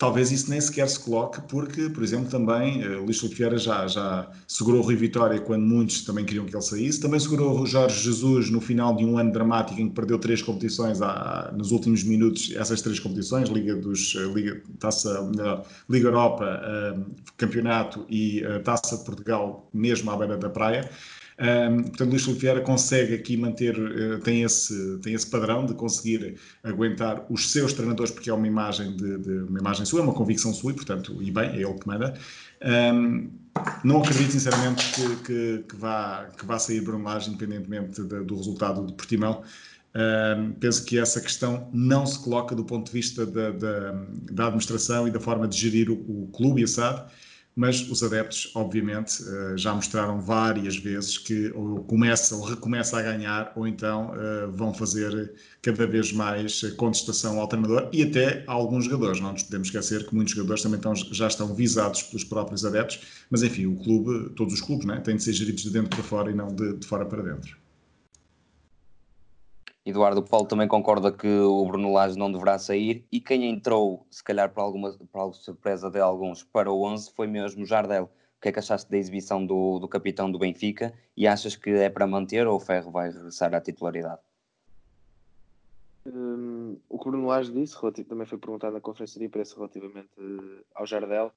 talvez isso nem sequer se coloque, porque, por exemplo, também uh, Luís Filipe Vieira já, já segurou o Rui Vitória quando muitos também queriam que ele saísse, também segurou o Jorge Jesus no final de um ano dramático em que perdeu três competições à, nos últimos minutos, essas três competições, Liga dos eh, Liga, Taça, Liga Europa, uh, Campeonato e uh, Taça de Portugal, mesmo à beira da praia. Portanto, Luís Filipe Vieira consegue aqui manter, uh, tem, esse, tem esse padrão de conseguir aguentar os seus treinadores, porque é uma imagem, de, de uma imagem sua, é uma convicção sua, e portanto, e bem, é ele que manda. Um, não acredito sinceramente que, que, que, vá, que vá sair Bruno Lage, independentemente de, do resultado de Portimão. Penso que essa questão não se coloca do ponto de vista da, da, da administração e da forma de gerir o, o clube e a SAD mas os adeptos, obviamente, eh, já mostraram várias vezes que ou começa ou recomeça a ganhar, ou então eh, vão fazer cada vez mais contestação ao treinador e até a alguns jogadores. Não nos podemos esquecer que muitos jogadores também estão, já estão visados pelos próprios adeptos, mas enfim, o clube, todos os clubes, né, têm de ser geridos de dentro para fora e não de, de fora para dentro. Eduardo Paulo também concorda que o Bruno Lage não deverá sair e quem entrou, se calhar por alguma, por surpresa de alguns, para o 11 foi mesmo Jardel. O que é que achaste da exibição do, do capitão do Benfica e achas que é para manter ou o Ferro vai regressar à titularidade? Um, o que o Bruno Lage disse, também foi perguntado na conferência de imprensa relativamente ao Jardel,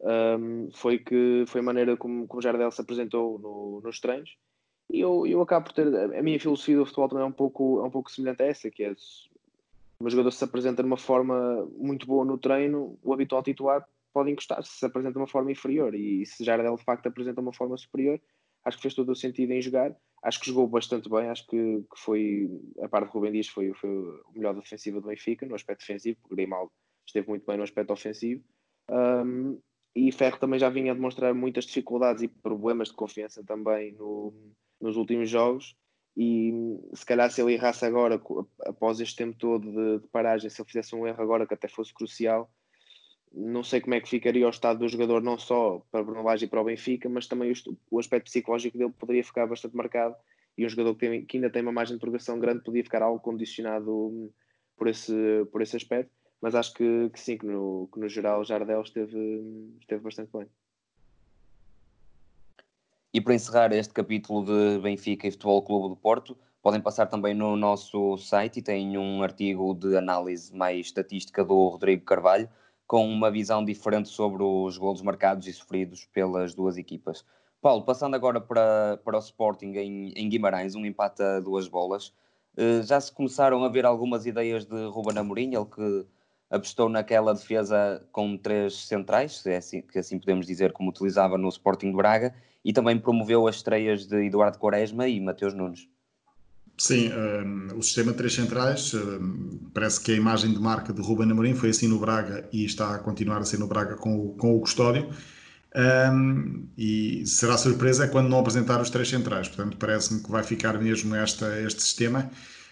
um, foi que foi a maneira como, o Jardel se apresentou no, nos treinos eu, eu acabo por ter. A minha filosofia do futebol também é um pouco, é um pouco semelhante a essa, que é um jogador se apresenta de uma forma muito boa no treino, o habitual titular pode encostar se se apresenta de uma forma inferior. E se Jardel de facto apresenta uma forma superior, acho que fez todo o sentido em jogar. Acho que jogou bastante bem, acho que, que foi, a parte de Rubem Dias foi, foi o melhor defensivo do Benfica, no aspecto defensivo, porque Grimaldo esteve muito bem no aspecto ofensivo. Um, e Ferro também já vinha a demonstrar muitas dificuldades e problemas de confiança também no, nos últimos jogos e se calhar se ele errasse agora, após este tempo todo de, de, paragem, se ele fizesse um erro agora que até fosse crucial, não sei como é que ficaria o estado do jogador, não só para Bruno Lage e para o Benfica, mas também o, o, aspecto psicológico dele poderia ficar bastante marcado e um jogador que, tem, que ainda tem uma margem de interrogação grande podia ficar algo condicionado por esse, por esse aspecto, mas acho que, que sim, que no, que no geral Jardel esteve, esteve bastante bem. E para encerrar este capítulo de Benfica e Futebol Clube do Porto, Podem passar também no nosso site e tem um artigo de análise mais estatística do Rodrigo Carvalho, com uma visão diferente sobre os golos marcados e sofridos pelas duas equipas. Paulo, passando agora para, para o Sporting em, em Guimarães, um empate a duas bolas. Uh, já se começaram a ver algumas ideias de Ruben Amorim, ele que apostou naquela defesa com três centrais, é assim, que assim podemos dizer como utilizava no Sporting de Braga, e também promoveu as estreias de Eduardo Quaresma e Mateus Nunes. Sim, um, o sistema de três centrais, um, parece que a imagem de marca de Ruben Amorim foi assim no Braga e está a continuar a ser no Braga com o, com o Custódio. Um, e será surpresa quando não apresentar os três centrais, portanto parece-me que vai ficar mesmo esta, este sistema.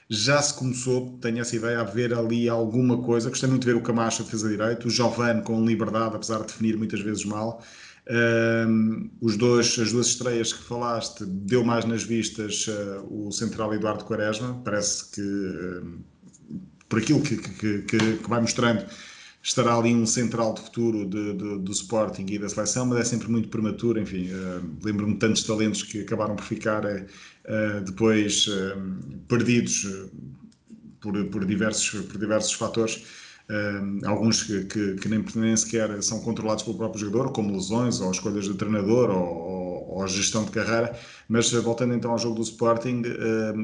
Já se começou, tenho essa ideia, a ver ali alguma coisa. Gostei muito de ver o Camacho a defesa direito, o Giovane com liberdade, apesar de definir muitas vezes mal. Um, os dois, as duas estreias que falaste, deu mais nas vistas uh, o central Eduardo Quaresma. Parece que, uh, por aquilo que, que, que, que, vai mostrando, estará ali um central de futuro de, de, do Sporting e da seleção, mas é sempre muito prematuro. Enfim, uh, lembro-me de tantos talentos que acabaram por ficar eh, depois perdidos por, por, diversos, por diversos fatores alguns que, que, que, nem, nem sequer são controlados pelo próprio jogador, como lesões ou escolhas de treinador ou, ou, ou gestão de carreira. Mas eh, voltando então ao jogo do Sporting,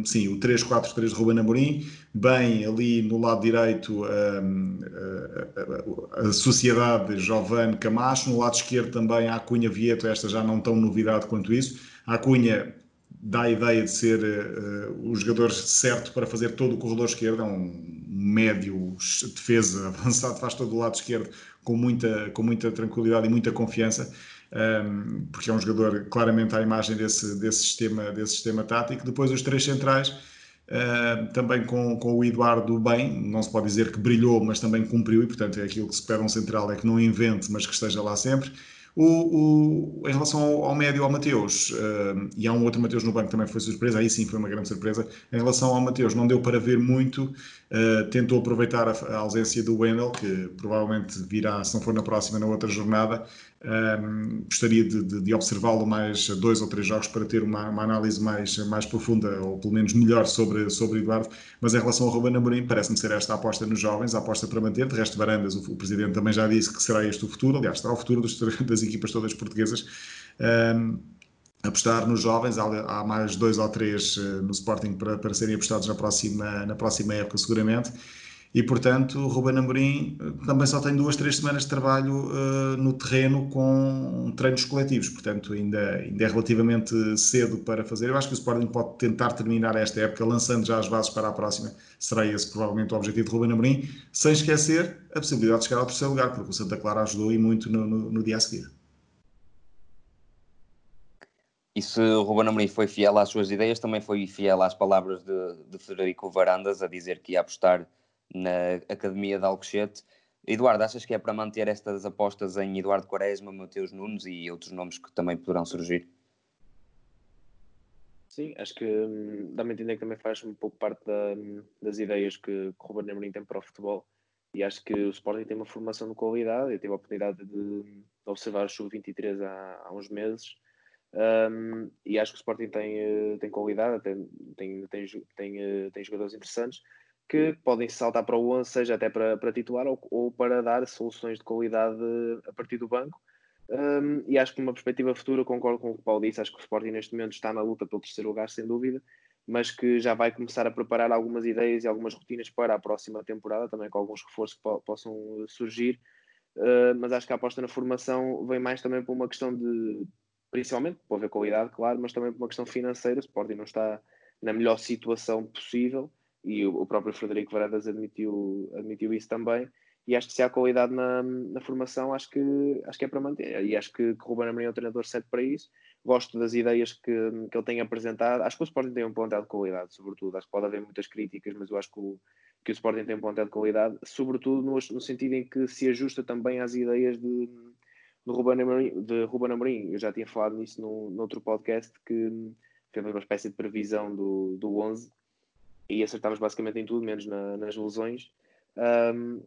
sim, o 3-4-3 de Ruben Amorim, bem ali no lado direito a, a, Sociedade Giovanni Camacho, no lado esquerdo também a Cunha Vieto, esta já não tão novidade quanto isso. A Cunha dá a ideia de ser uh, o jogador certo para fazer todo o corredor esquerdo, é um médio defesa avançado, faz todo o lado esquerdo com muita, com muita tranquilidade e muita confiança, um, ehm, porque é um jogador claramente à imagem desse, desse, sistema, desse sistema tático. Depois os três centrais, uh, também com, com o Eduardo bem, não se pode dizer que brilhou, mas também cumpriu, e portanto é aquilo que se pede um central, é que não invente, mas que esteja lá sempre. O, o, em relação ao, ao médio, ao Mateus, uh, e há um outro Mateus no banco também foi surpresa, aí sim foi uma grande surpresa. Em relação ao Mateus, não deu para ver muito, uh, tentou aproveitar a, a, ausência do Wendel, que provavelmente virá, se não for na próxima, na outra jornada, um, gostaria de, de, de observá-lo mais dois ou três jogos para ter uma, uma, análise mais, mais profunda, ou pelo menos melhor, sobre, sobre Eduardo. Mas em relação ao Ruben Amorim, parece-me ser esta a aposta nos jovens, a aposta para manter. De resto, Varandas, o, o presidente também já disse que será este o futuro, aliás, será o futuro dos, das equipas todas portuguesas. Um, apostar nos jovens, há, há, mais dois ou três uh, no Sporting para, para serem apostados na próxima, na próxima época, seguramente e, portanto, Ruben Amorim eh, também só tem duas, três semanas de trabalho uh, no terreno com treinos coletivos, portanto, ainda, ainda é relativamente cedo para fazer. Eu acho que o Sporting pode tentar terminar esta época lançando já as bases para a próxima. Será esse provavelmente o objetivo de Ruben Amorim, sem esquecer a possibilidade de chegar ao terceiro lugar, porque o Santa Clara ajudou e muito no, no, no dia a seguir. E se o Ruben Amorim foi fiel às suas ideias, também foi fiel às palavras de, de Federico Varandas, a dizer que ia apostar na Academia de Alcochete. Eduardo, achas que é para manter estas apostas em Eduardo Quaresma, Mateus Nunes e outros nomes que também poderão surgir? Sim, acho que hum, dá-me a entender que também faz um pouco parte da, das ideias que, que o Ruben Amorim tem para o futebol e acho que o Sporting tem uma formação de qualidade. Eu tive a oportunidade de, de observar o Sub-23 há, há, uns meses um, e acho que o Sporting tem, eh, tem qualidade, tem, tem, tem, tem, eh, tem jogadores interessantes que podem saltar para o 11, seja até para, para titular ou, ou, para dar soluções de qualidade a partir do banco. Um, e acho que numa perspectiva futura, concordo com o que o Paulo disse, acho que o Sporting neste momento está na luta pelo terceiro lugar, sem dúvida, mas que já vai começar a preparar algumas ideias e algumas rotinas para a próxima temporada, também com alguns reforços que po possam surgir. Uh, mas acho que a aposta na formação vem mais também por uma questão de, principalmente, por haver qualidade, claro, mas também por uma questão financeira. O Sporting não está na melhor situação possível e o, próprio Frederico Varandas admitiu, admitiu isso também. E acho que se há qualidade na, na formação, acho que, acho que é para manter. E acho que, que Ruben Amorim é o treinador certo para isso. Gosto das ideias que, que ele tem apresentado. Acho que o Sporting tem um plantel de qualidade, sobretudo. Acho que pode haver muitas críticas, mas eu acho que o, que o Sporting tem um plantel de qualidade, sobretudo no, no sentido em que se ajusta também às ideias de, de, Ruben Amorim, de Ruben Amorim. Eu já tinha falado nisso no, no outro podcast, que fez uma espécie de previsão do, do 11 e acertámos basicamente em tudo, menos na, nas lesões. Um,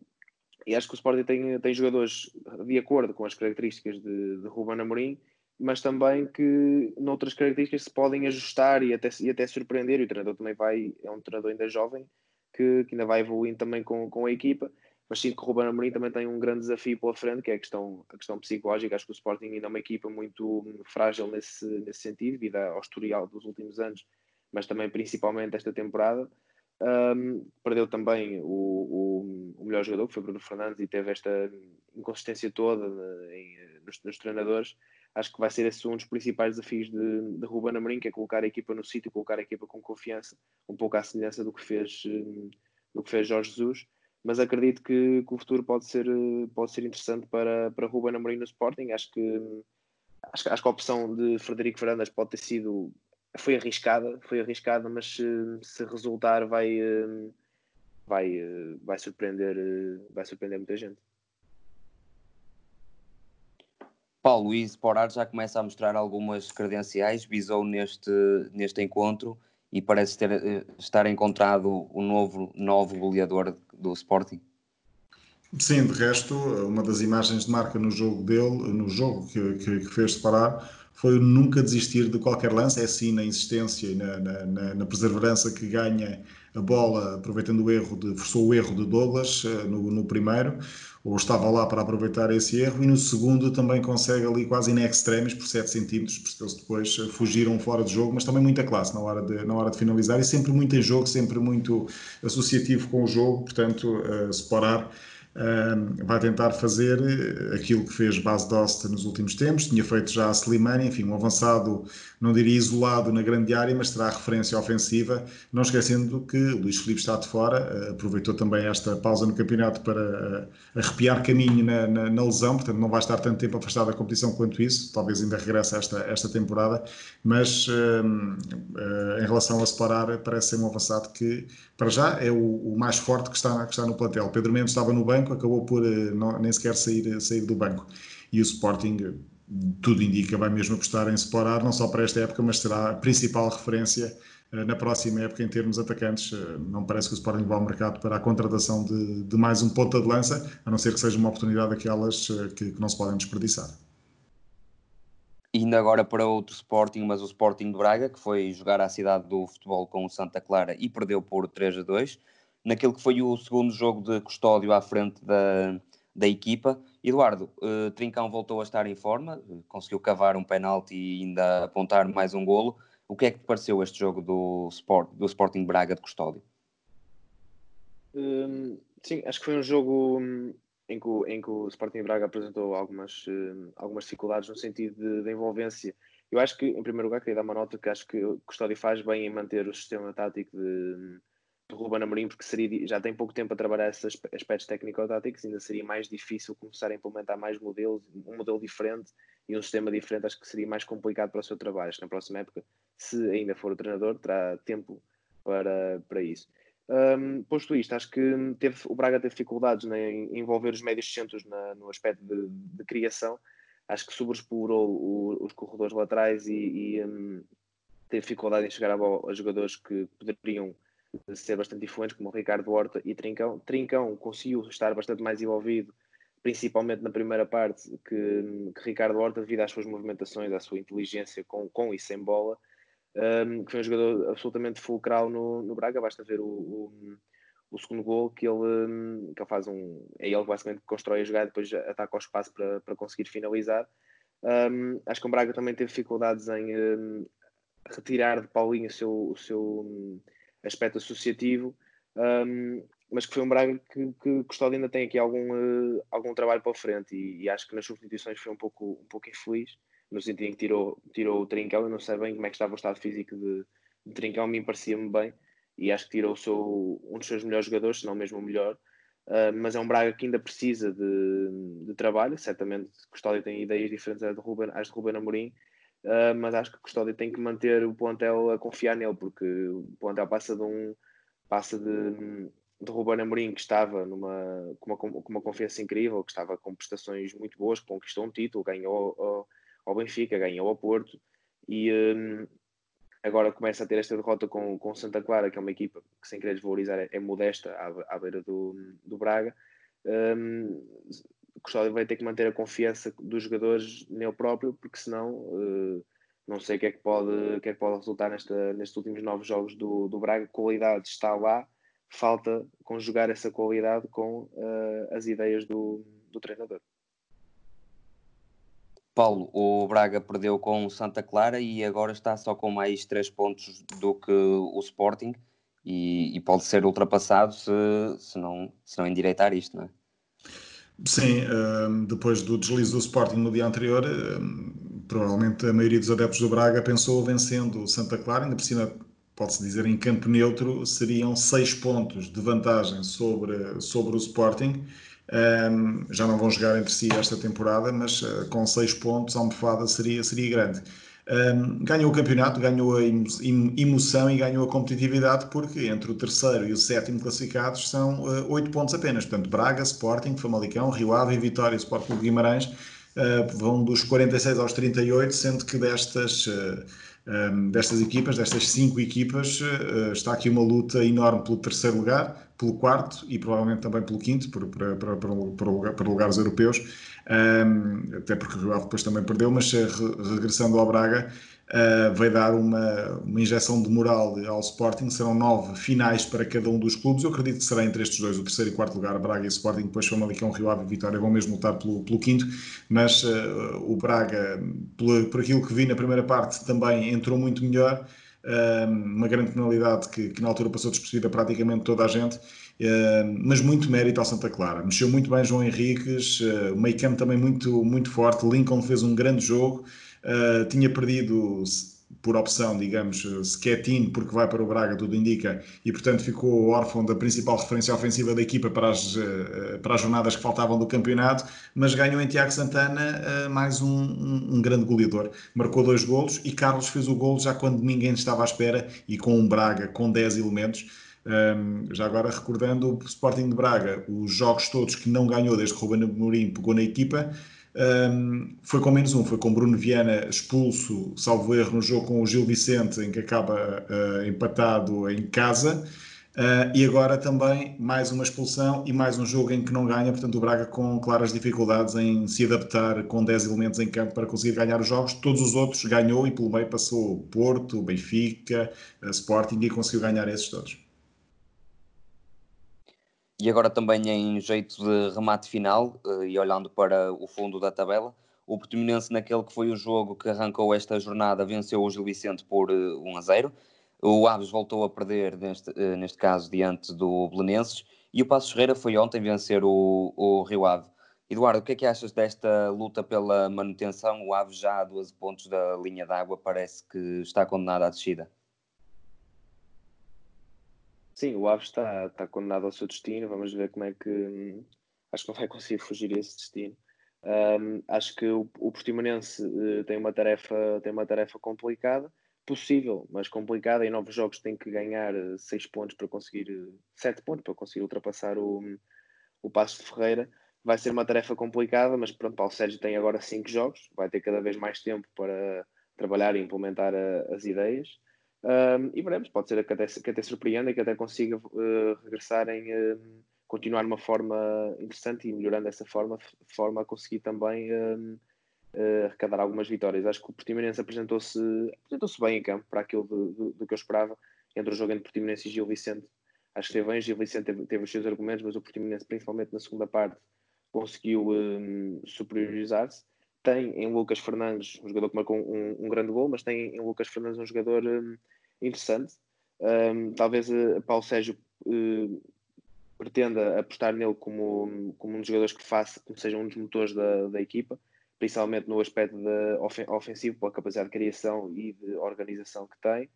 e acho que o Sporting tem, tem jogadores de acordo com as características de, de Ruben Amorim mas também que noutras características se podem ajustar e até, e até surpreender. E o treinador também vai, é um treinador ainda jovem que, que ainda vai evoluindo também com, com a equipa. Mas sinto que o Ruben Amorim também tem um grande desafio pela frente, que é a questão, a questão psicológica. Acho que o Sporting ainda é uma equipa muito frágil nesse, nesse sentido, devido ao historial dos últimos anos, mas também principalmente esta temporada. Um, perdeu também o, o, o, melhor jogador, que foi Bruno Fernandes, e teve esta inconsistência toda em, nos, nos, treinadores. Acho que vai ser esse um dos principais desafios de, de Ruben Amorim, que é colocar a equipa no sítio, colocar a equipa com confiança, um pouco à semelhança do que fez, do que fez Jorge Jesus. Mas acredito que, que, o futuro pode ser, pode ser interessante para, para Ruben Amorim no Sporting. Acho que, acho, acho que a opção de Frederico Fernandes pode ter sido foi arriscada, foi arriscada, mas se, se resultar vai, eh, vai, eh, vai, surpreender, eh, vai surpreender muita gente. Paulo, e Sporar já começa a mostrar algumas credenciais, visou neste, neste encontro e parece ter, estar encontrado o novo, novo goleador do Sporting. Sim, de resto, uma das imagens de marca no jogo dele, no jogo que, que, que fez separar, foi nunca desistir de qualquer lance, é sim na insistência e na, na, na, perseverança que ganha a bola, aproveitando o erro, de, forçou o erro de Douglas eh, no, no, primeiro, ou estava lá para aproveitar esse erro, e no segundo também consegue ali quase in extremis, por 7 centímetros, porque eles depois eh, fugiram fora de jogo, mas também muita classe na hora de, na hora de finalizar, e sempre muito em jogo, sempre muito associativo com o jogo, portanto, uh, separar vai tentar fazer eh, aquilo que fez Bas Dost nos últimos tempos, tinha feito já a Slimani, enfim, um avançado, não diria isolado na grande área, mas terá referência ofensiva, não esquecendo que Luís Filipe está de fora, eh, aproveitou também esta pausa no campeonato para eh, arrepiar caminho na, na, na, lesão, portanto não vai estar tanto tempo afastado da competição quanto isso, talvez ainda regresse esta, esta temporada, mas em relação a separar, parece ser um avançado que, para já, é o, o mais forte que está, que está no plantel. Pedro Mendes estava no banco, acabou por eh, não, nem sequer sair, sair do banco. E o Sporting, tudo indica, vai mesmo apostar em separar, não só para esta época, mas será a principal referência eh, na próxima época em termos atacantes. Eh, não parece que o Sporting vá ao mercado para a contratação de, de mais um ponta de lança, a não ser que seja uma oportunidade daquelas que, que não se podem desperdiçar. Indo agora para outro Sporting, mas o Sporting de Braga, que foi jogar à cidade do futebol com o Santa Clara e perdeu por 3 a 2 naquele que foi o segundo jogo de custódio à frente da, da equipa. Eduardo, uh, Trincão voltou a estar em forma, conseguiu cavar um penalti e ainda apontar mais um golo. O que é que te pareceu este jogo do, Sport, do Sporting Braga de custódio? Um, sim, acho que foi um jogo hum, em que, o, em que o Sporting Braga apresentou algumas, hum, algumas dificuldades no sentido de, de, envolvência. Eu acho que, em primeiro lugar, queria dar uma nota que acho que o Custódio faz bem em manter o sistema tático de, hum, do Ruben Amorim, porque seria, já tem pouco tempo a trabalhar esses aspectos técnico-táticos, ainda seria mais difícil começar a implementar mais modelos, um modelo diferente e um sistema diferente, acho que seria mais complicado para o seu trabalho. Acho que na próxima época, se ainda for o treinador, terá tempo para, para isso. Um, posto isto, acho que teve, o Braga teve dificuldades né, em envolver os médios centros na, no aspecto de, de, criação. Acho que sobreexplorou os corredores laterais e, e um, teve dificuldade em chegar a, a jogadores que poderiam ser bastante influentes, como o Ricardo Horta e Trincão. Trincão conseguiu estar bastante mais envolvido, principalmente na primeira parte, que, que Ricardo Horta, devido às suas movimentações, à sua inteligência com, com e sem bola, um, que foi um jogador absolutamente fulcral no, no Braga. Basta ver o, o, o segundo gol que ele, que ele faz um. É ele basicamente constrói a jogada, depois ataca o espaço para, para conseguir finalizar. Um, acho que o Braga também teve dificuldades em um, retirar de Paulinho o seu, o seu aspecto associativo, um, mas que foi um Braga que, que Custódio ainda tem aqui algum, uh, algum trabalho para frente e, e, acho que nas substituições foi um pouco, um pouco infeliz, no sentido em que tirou, tirou o Trincão, eu não sei bem como é que estava o estado físico de, de Trincão, me parecia-me bem e acho que tirou seu, um dos seus melhores jogadores, se não mesmo o melhor, uh, mas é um Braga que ainda precisa de, de trabalho, certamente Custódio tem ideias diferentes às de Ruben, às de Ruben Amorim, Uh, mas acho que o Custódio tem que manter o plantel a confiar nele, porque o plantel passa de um passa de, de Ruben Amorim que estava numa, com, uma, com uma confiança incrível, que estava com prestações muito boas, conquistou um título, ganhou ao, ao Benfica, ganhou ao Porto e um, agora começa a ter esta derrota com, com Santa Clara, que é uma equipa que sem querer desvalorizar é, é modesta à, à beira do, do Braga. Um, Custódio vai ter que manter a confiança dos jogadores nele próprio, porque senão uh, não sei o que é que pode, o que é que pode resultar nesta, nestes últimos nove jogos do, do Braga. Qualidade está lá, falta conjugar essa qualidade com uh, as ideias do, do treinador. Paulo, o Braga perdeu com o Santa Clara e agora está só com mais três pontos do que o Sporting e, e pode ser ultrapassado se, se, não, se não endireitar isto, não é? Sim, ehm, depois do deslize do Sporting no dia anterior, ehm, provavelmente a maioria dos adeptos do Braga pensou vencendo o Santa Clara, ainda por cima, pode-se dizer, em campo neutro, seriam seis pontos de vantagem sobre, sobre o Sporting. Um, ehm, já não vão jogar entre si esta temporada, mas uh, com seis pontos a almofada seria, seria grande. Um, ganhou o campeonato, ganhou a emoção e ganhou a competitividade, porque entre o terceiro e o sétimo classificados são uh, oito pontos apenas. Portanto, Braga, Sporting, Famalicão, Rio Ave e Vitória, Sport Clube Guimarães uh, vão dos 46 aos 38, sendo que destas. Uh, um, destas equipas, destas cinco equipas, uh, está aqui uma luta enorme pelo terceiro lugar, pelo quarto e provavelmente também pelo quinto, para, para, para, para, lugares europeus. Um, até porque o Rio depois também perdeu, mas eh, re regressando ao Braga, uh, vai dar uma, uma injeção de moral ao Sporting. Serão nove finais para cada um dos clubes. Eu acredito que será entre estes dois, o terceiro e quarto lugar, Braga e Sporting. Depois Famalicão, Rio Ave e Vitória vão mesmo lutar pelo, pelo quinto. Mas uh, o Braga, por, por aquilo que vi na primeira parte, também entrou muito melhor. Uh, uma grande penalidade que, que na altura passou despercebida praticamente toda a gente Uh, mas muito mérito ao Santa Clara. Mexeu muito bem João Henriques, uh, meio campo também muito, muito forte. Lincoln fez um grande jogo, uh, tinha perdido por opção, digamos, Skettin, porque vai para o Braga, tudo indica, e portanto ficou órfão da principal referência ofensiva da equipa para as, para as jornadas que faltavam do campeonato, mas ganhou em Tiago Santana mais um, um, grande goleador. Marcou dois golos e Carlos fez o golo já quando ninguém estava à espera e com um Braga com 10 elementos um, já agora recordando o Sporting de Braga, os jogos todos que não ganhou desde que Ruben Amorim pegou na equipa, um, foi com menos um, foi com Bruno Viana expulso, salvo erro, no jogo com o Gil Vicente, em que acaba uh, empatado em casa. Uh, e agora também mais uma expulsão e mais um jogo em que não ganha, portanto o Braga com claras dificuldades em se adaptar com 10 elementos em campo para conseguir ganhar os jogos. Todos os outros ganhou e pelo meio passou Porto, Benfica, Sporting e conseguiu ganhar esses todos. E agora também em jeito de remate final, eh, e olhando para o fundo da tabela, o Portimonense naquele que foi o jogo que arrancou esta jornada venceu o Gil Vicente por 1 eh, a 0. O Aves voltou a perder neste, eh, neste caso diante do Belenenses e o Passo Ferreira foi ontem vencer o, o Rio Ave. Eduardo, o que é que achas desta luta pela manutenção? O Aves já a 12 pontos da linha d'água parece que está condenado à descida. Sim, o Aves está, condenado ao seu destino. Vamos ver como é que. Acho que não vai conseguir fugir a esse destino. Um, acho que o, o Portimonense uh, tem, uma tarefa, tem uma tarefa complicada, possível, mas complicada. Em novos jogos tem que ganhar 6 uh, pontos para conseguir, 7 uh, pontos para conseguir ultrapassar o, o Passo de Ferreira. Vai ser uma tarefa complicada, mas pronto, Paulo Sérgio tem agora 5 jogos, vai ter cada vez mais tempo para trabalhar e implementar a, as ideias. Um, e veremos, pode ser que até, que até surpreenda e que até consiga uh, regressar em uh, continuar uma forma interessante e melhorando dessa forma, forma a conseguir também uh, arrecadar algumas vitórias. Acho que o Portimonense apresentou-se apresentou bem em campo para aquilo do, do, do, que eu esperava entre o jogo entre Portimonense e Gil Vicente. Acho que esteve bem, Gil Vicente teve, teve os seus argumentos, mas o Portimonense, principalmente na segunda parte, conseguiu superiorizar-se tem em Lucas Fernandes um jogador que marcou um, um grande gol, mas tem em Lucas Fernandes um jogador um, interessante. Um, talvez uh, Paulo Sérgio uh, pretenda apostar nele como, como um dos jogadores que faça, que seja um dos motores da, da equipa, principalmente no aspecto de ofen ofensivo, pela capacidade de criação e de organização que tem.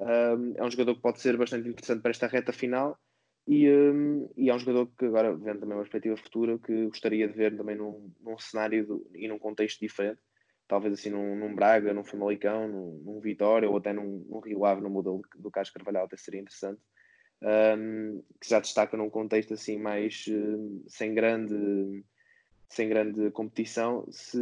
Um, é um jogador que pode ser bastante interessante para esta reta final e, um, e é um jogador que agora, vendo também uma perspectiva futura, que gostaria de ver também num, num cenário e num contexto diferente. Talvez assim num, num Braga, num Famalicão, num, num Vitória ou até num, num Rio Ave, no modelo do Carlos Carvalhal, até seria interessante. Um, que já destaca num contexto assim mais uh, sem grande sem grande competição se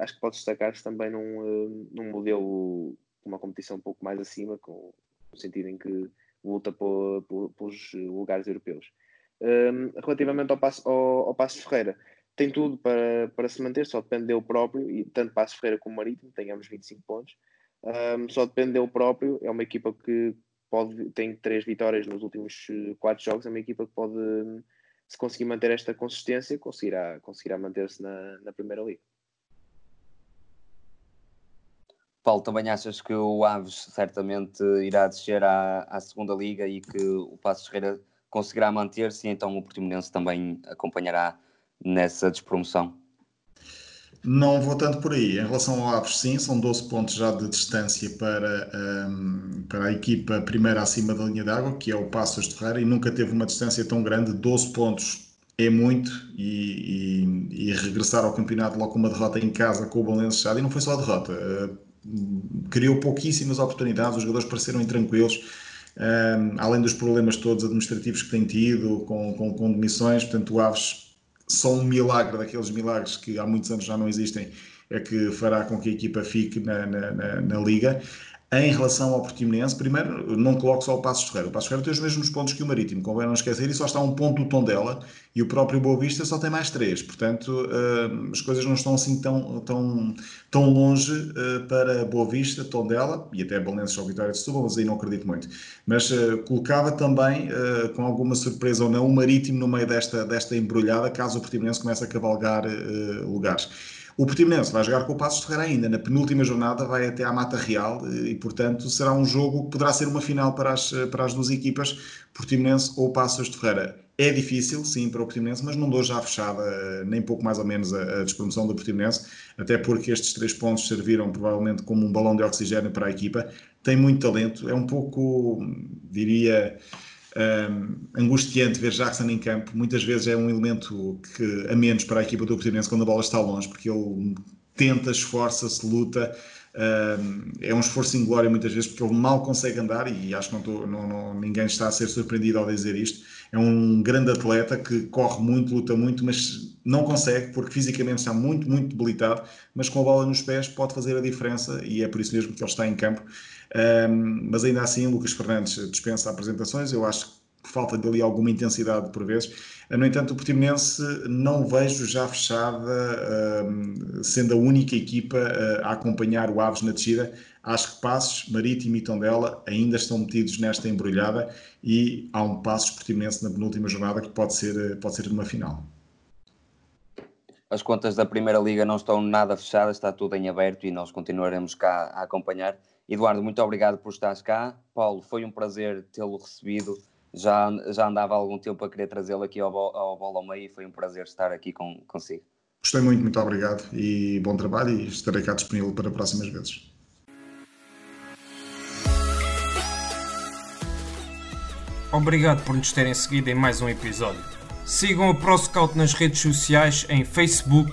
acho que pode destacar-se também num, uh, num modelo uma competição um pouco mais acima com no sentido em que luta pelos lugares europeus. Um, relativamente ao Passo, ao, ao Passo Ferreira, tem tudo para, para se manter, só depende dele próprio, e tanto Passos Ferreira como Marítimo, tenhamos 25 pontos, um, só depende dele próprio, é uma equipa que pode, tem três vitórias nos últimos eh, quatro jogos, é uma equipa que pode, se conseguir manter esta consistência, conseguirá, conseguirá manter-se na, na Primeira Liga. Paulo, também achas que o Aves certamente irá descer à, à segunda liga e que o Passos Ferreira conseguirá manter-se e então o Portimonense também acompanhará nessa despromoção? Não vou tanto por aí. Em relação ao Aves, sim, são 12 pontos já de distância para, um, para a equipa primeira acima da linha d'água, que é o Passos de Ferreira, e nunca teve uma distância tão grande. 12 pontos é muito, e, e, e regressar ao campeonato logo com uma derrota em casa com o Balenço e não foi só a derrota. Uh, criou pouquíssimas oportunidades, os jogadores pareceram intranquilos. Um, além dos problemas todos administrativos que tem tido, com, com, com demissões, portanto, o Aves só um milagre daqueles milagres que há muitos anos já não existem é que fará com que a equipa fique na, na, na, na Liga. Em relação ao Portimonense, primeiro, não coloco só o Passos Ferreira. O Passos Ferreira tem os mesmos pontos que o Marítimo, convém não esquecer, e só está um ponto do tom dela, e o próprio Boa Vista só tem mais três. Portanto, uh, as coisas não estão assim tão, tão, tão longe uh, para Boa Vista, tom dela, e até Balenços ou Vitória de Setúbal, mas aí não acredito muito. Mas uh, colocava também, com alguma surpresa ou não, o Marítimo no meio desta, desta embrulhada, caso o Portimonense comece a cavalgar lugares. O Portimonense vai jogar com o Passos de Ferreira ainda. Na penúltima jornada vai até à Mata Real e, portanto, será um jogo que poderá ser uma final para as, para as duas equipas, Portimonense ou Passos de Ferreira. É difícil, sim, para o Portimonense, mas não dou já fechada, nem pouco mais ou menos, a, a despromoção do Portimonense, até porque estes três pontos serviram provavelmente como um balão de oxigênio para a equipa. Tem muito talento, é um pouco, diria, um, angustiante ver Jackson em campo. Muitas vezes é um elemento que, a menos para a equipa do Portimonense quando a bola está longe, porque ele tenta, esforça-se, luta. Um, é um esforço em glória muitas vezes porque ele mal consegue andar e acho que não, tô, não, não ninguém está a ser surpreendido ao dizer isto. É um grande atleta que corre muito, luta muito, mas não consegue porque fisicamente está muito, muito debilitado. Mas com a bola nos pés pode fazer a diferença e é por isso mesmo que ele está em campo. Um, mas ainda assim, Lucas Fernandes dispensa apresentações. Eu acho que falta dali alguma intensidade por vezes. No entanto, o Portimonense não vejo já fechada, um, sendo a única equipa uh, a acompanhar o Aves na descida. Acho que Passos, Marítimo e Tondela ainda estão metidos nesta embrulhada e há um Passos Portimonense na penúltima jornada que pode ser, pode ser uma final. As contas da Primeira Liga não estão nada fechadas, está tudo em aberto e nós continuaremos cá a acompanhar. Eduardo, muito obrigado por estares cá. Paulo, foi um prazer tê-lo recebido. Já, já andava há algum tempo a querer trazê-lo aqui ao, ao Bola ao Meio e foi um prazer estar aqui com, consigo. Gostei muito, muito obrigado e bom trabalho e estarei cá disponível para próximas vezes. Obrigado por nos terem seguido em mais um episódio. Sigam o ProScout nas redes sociais em Facebook,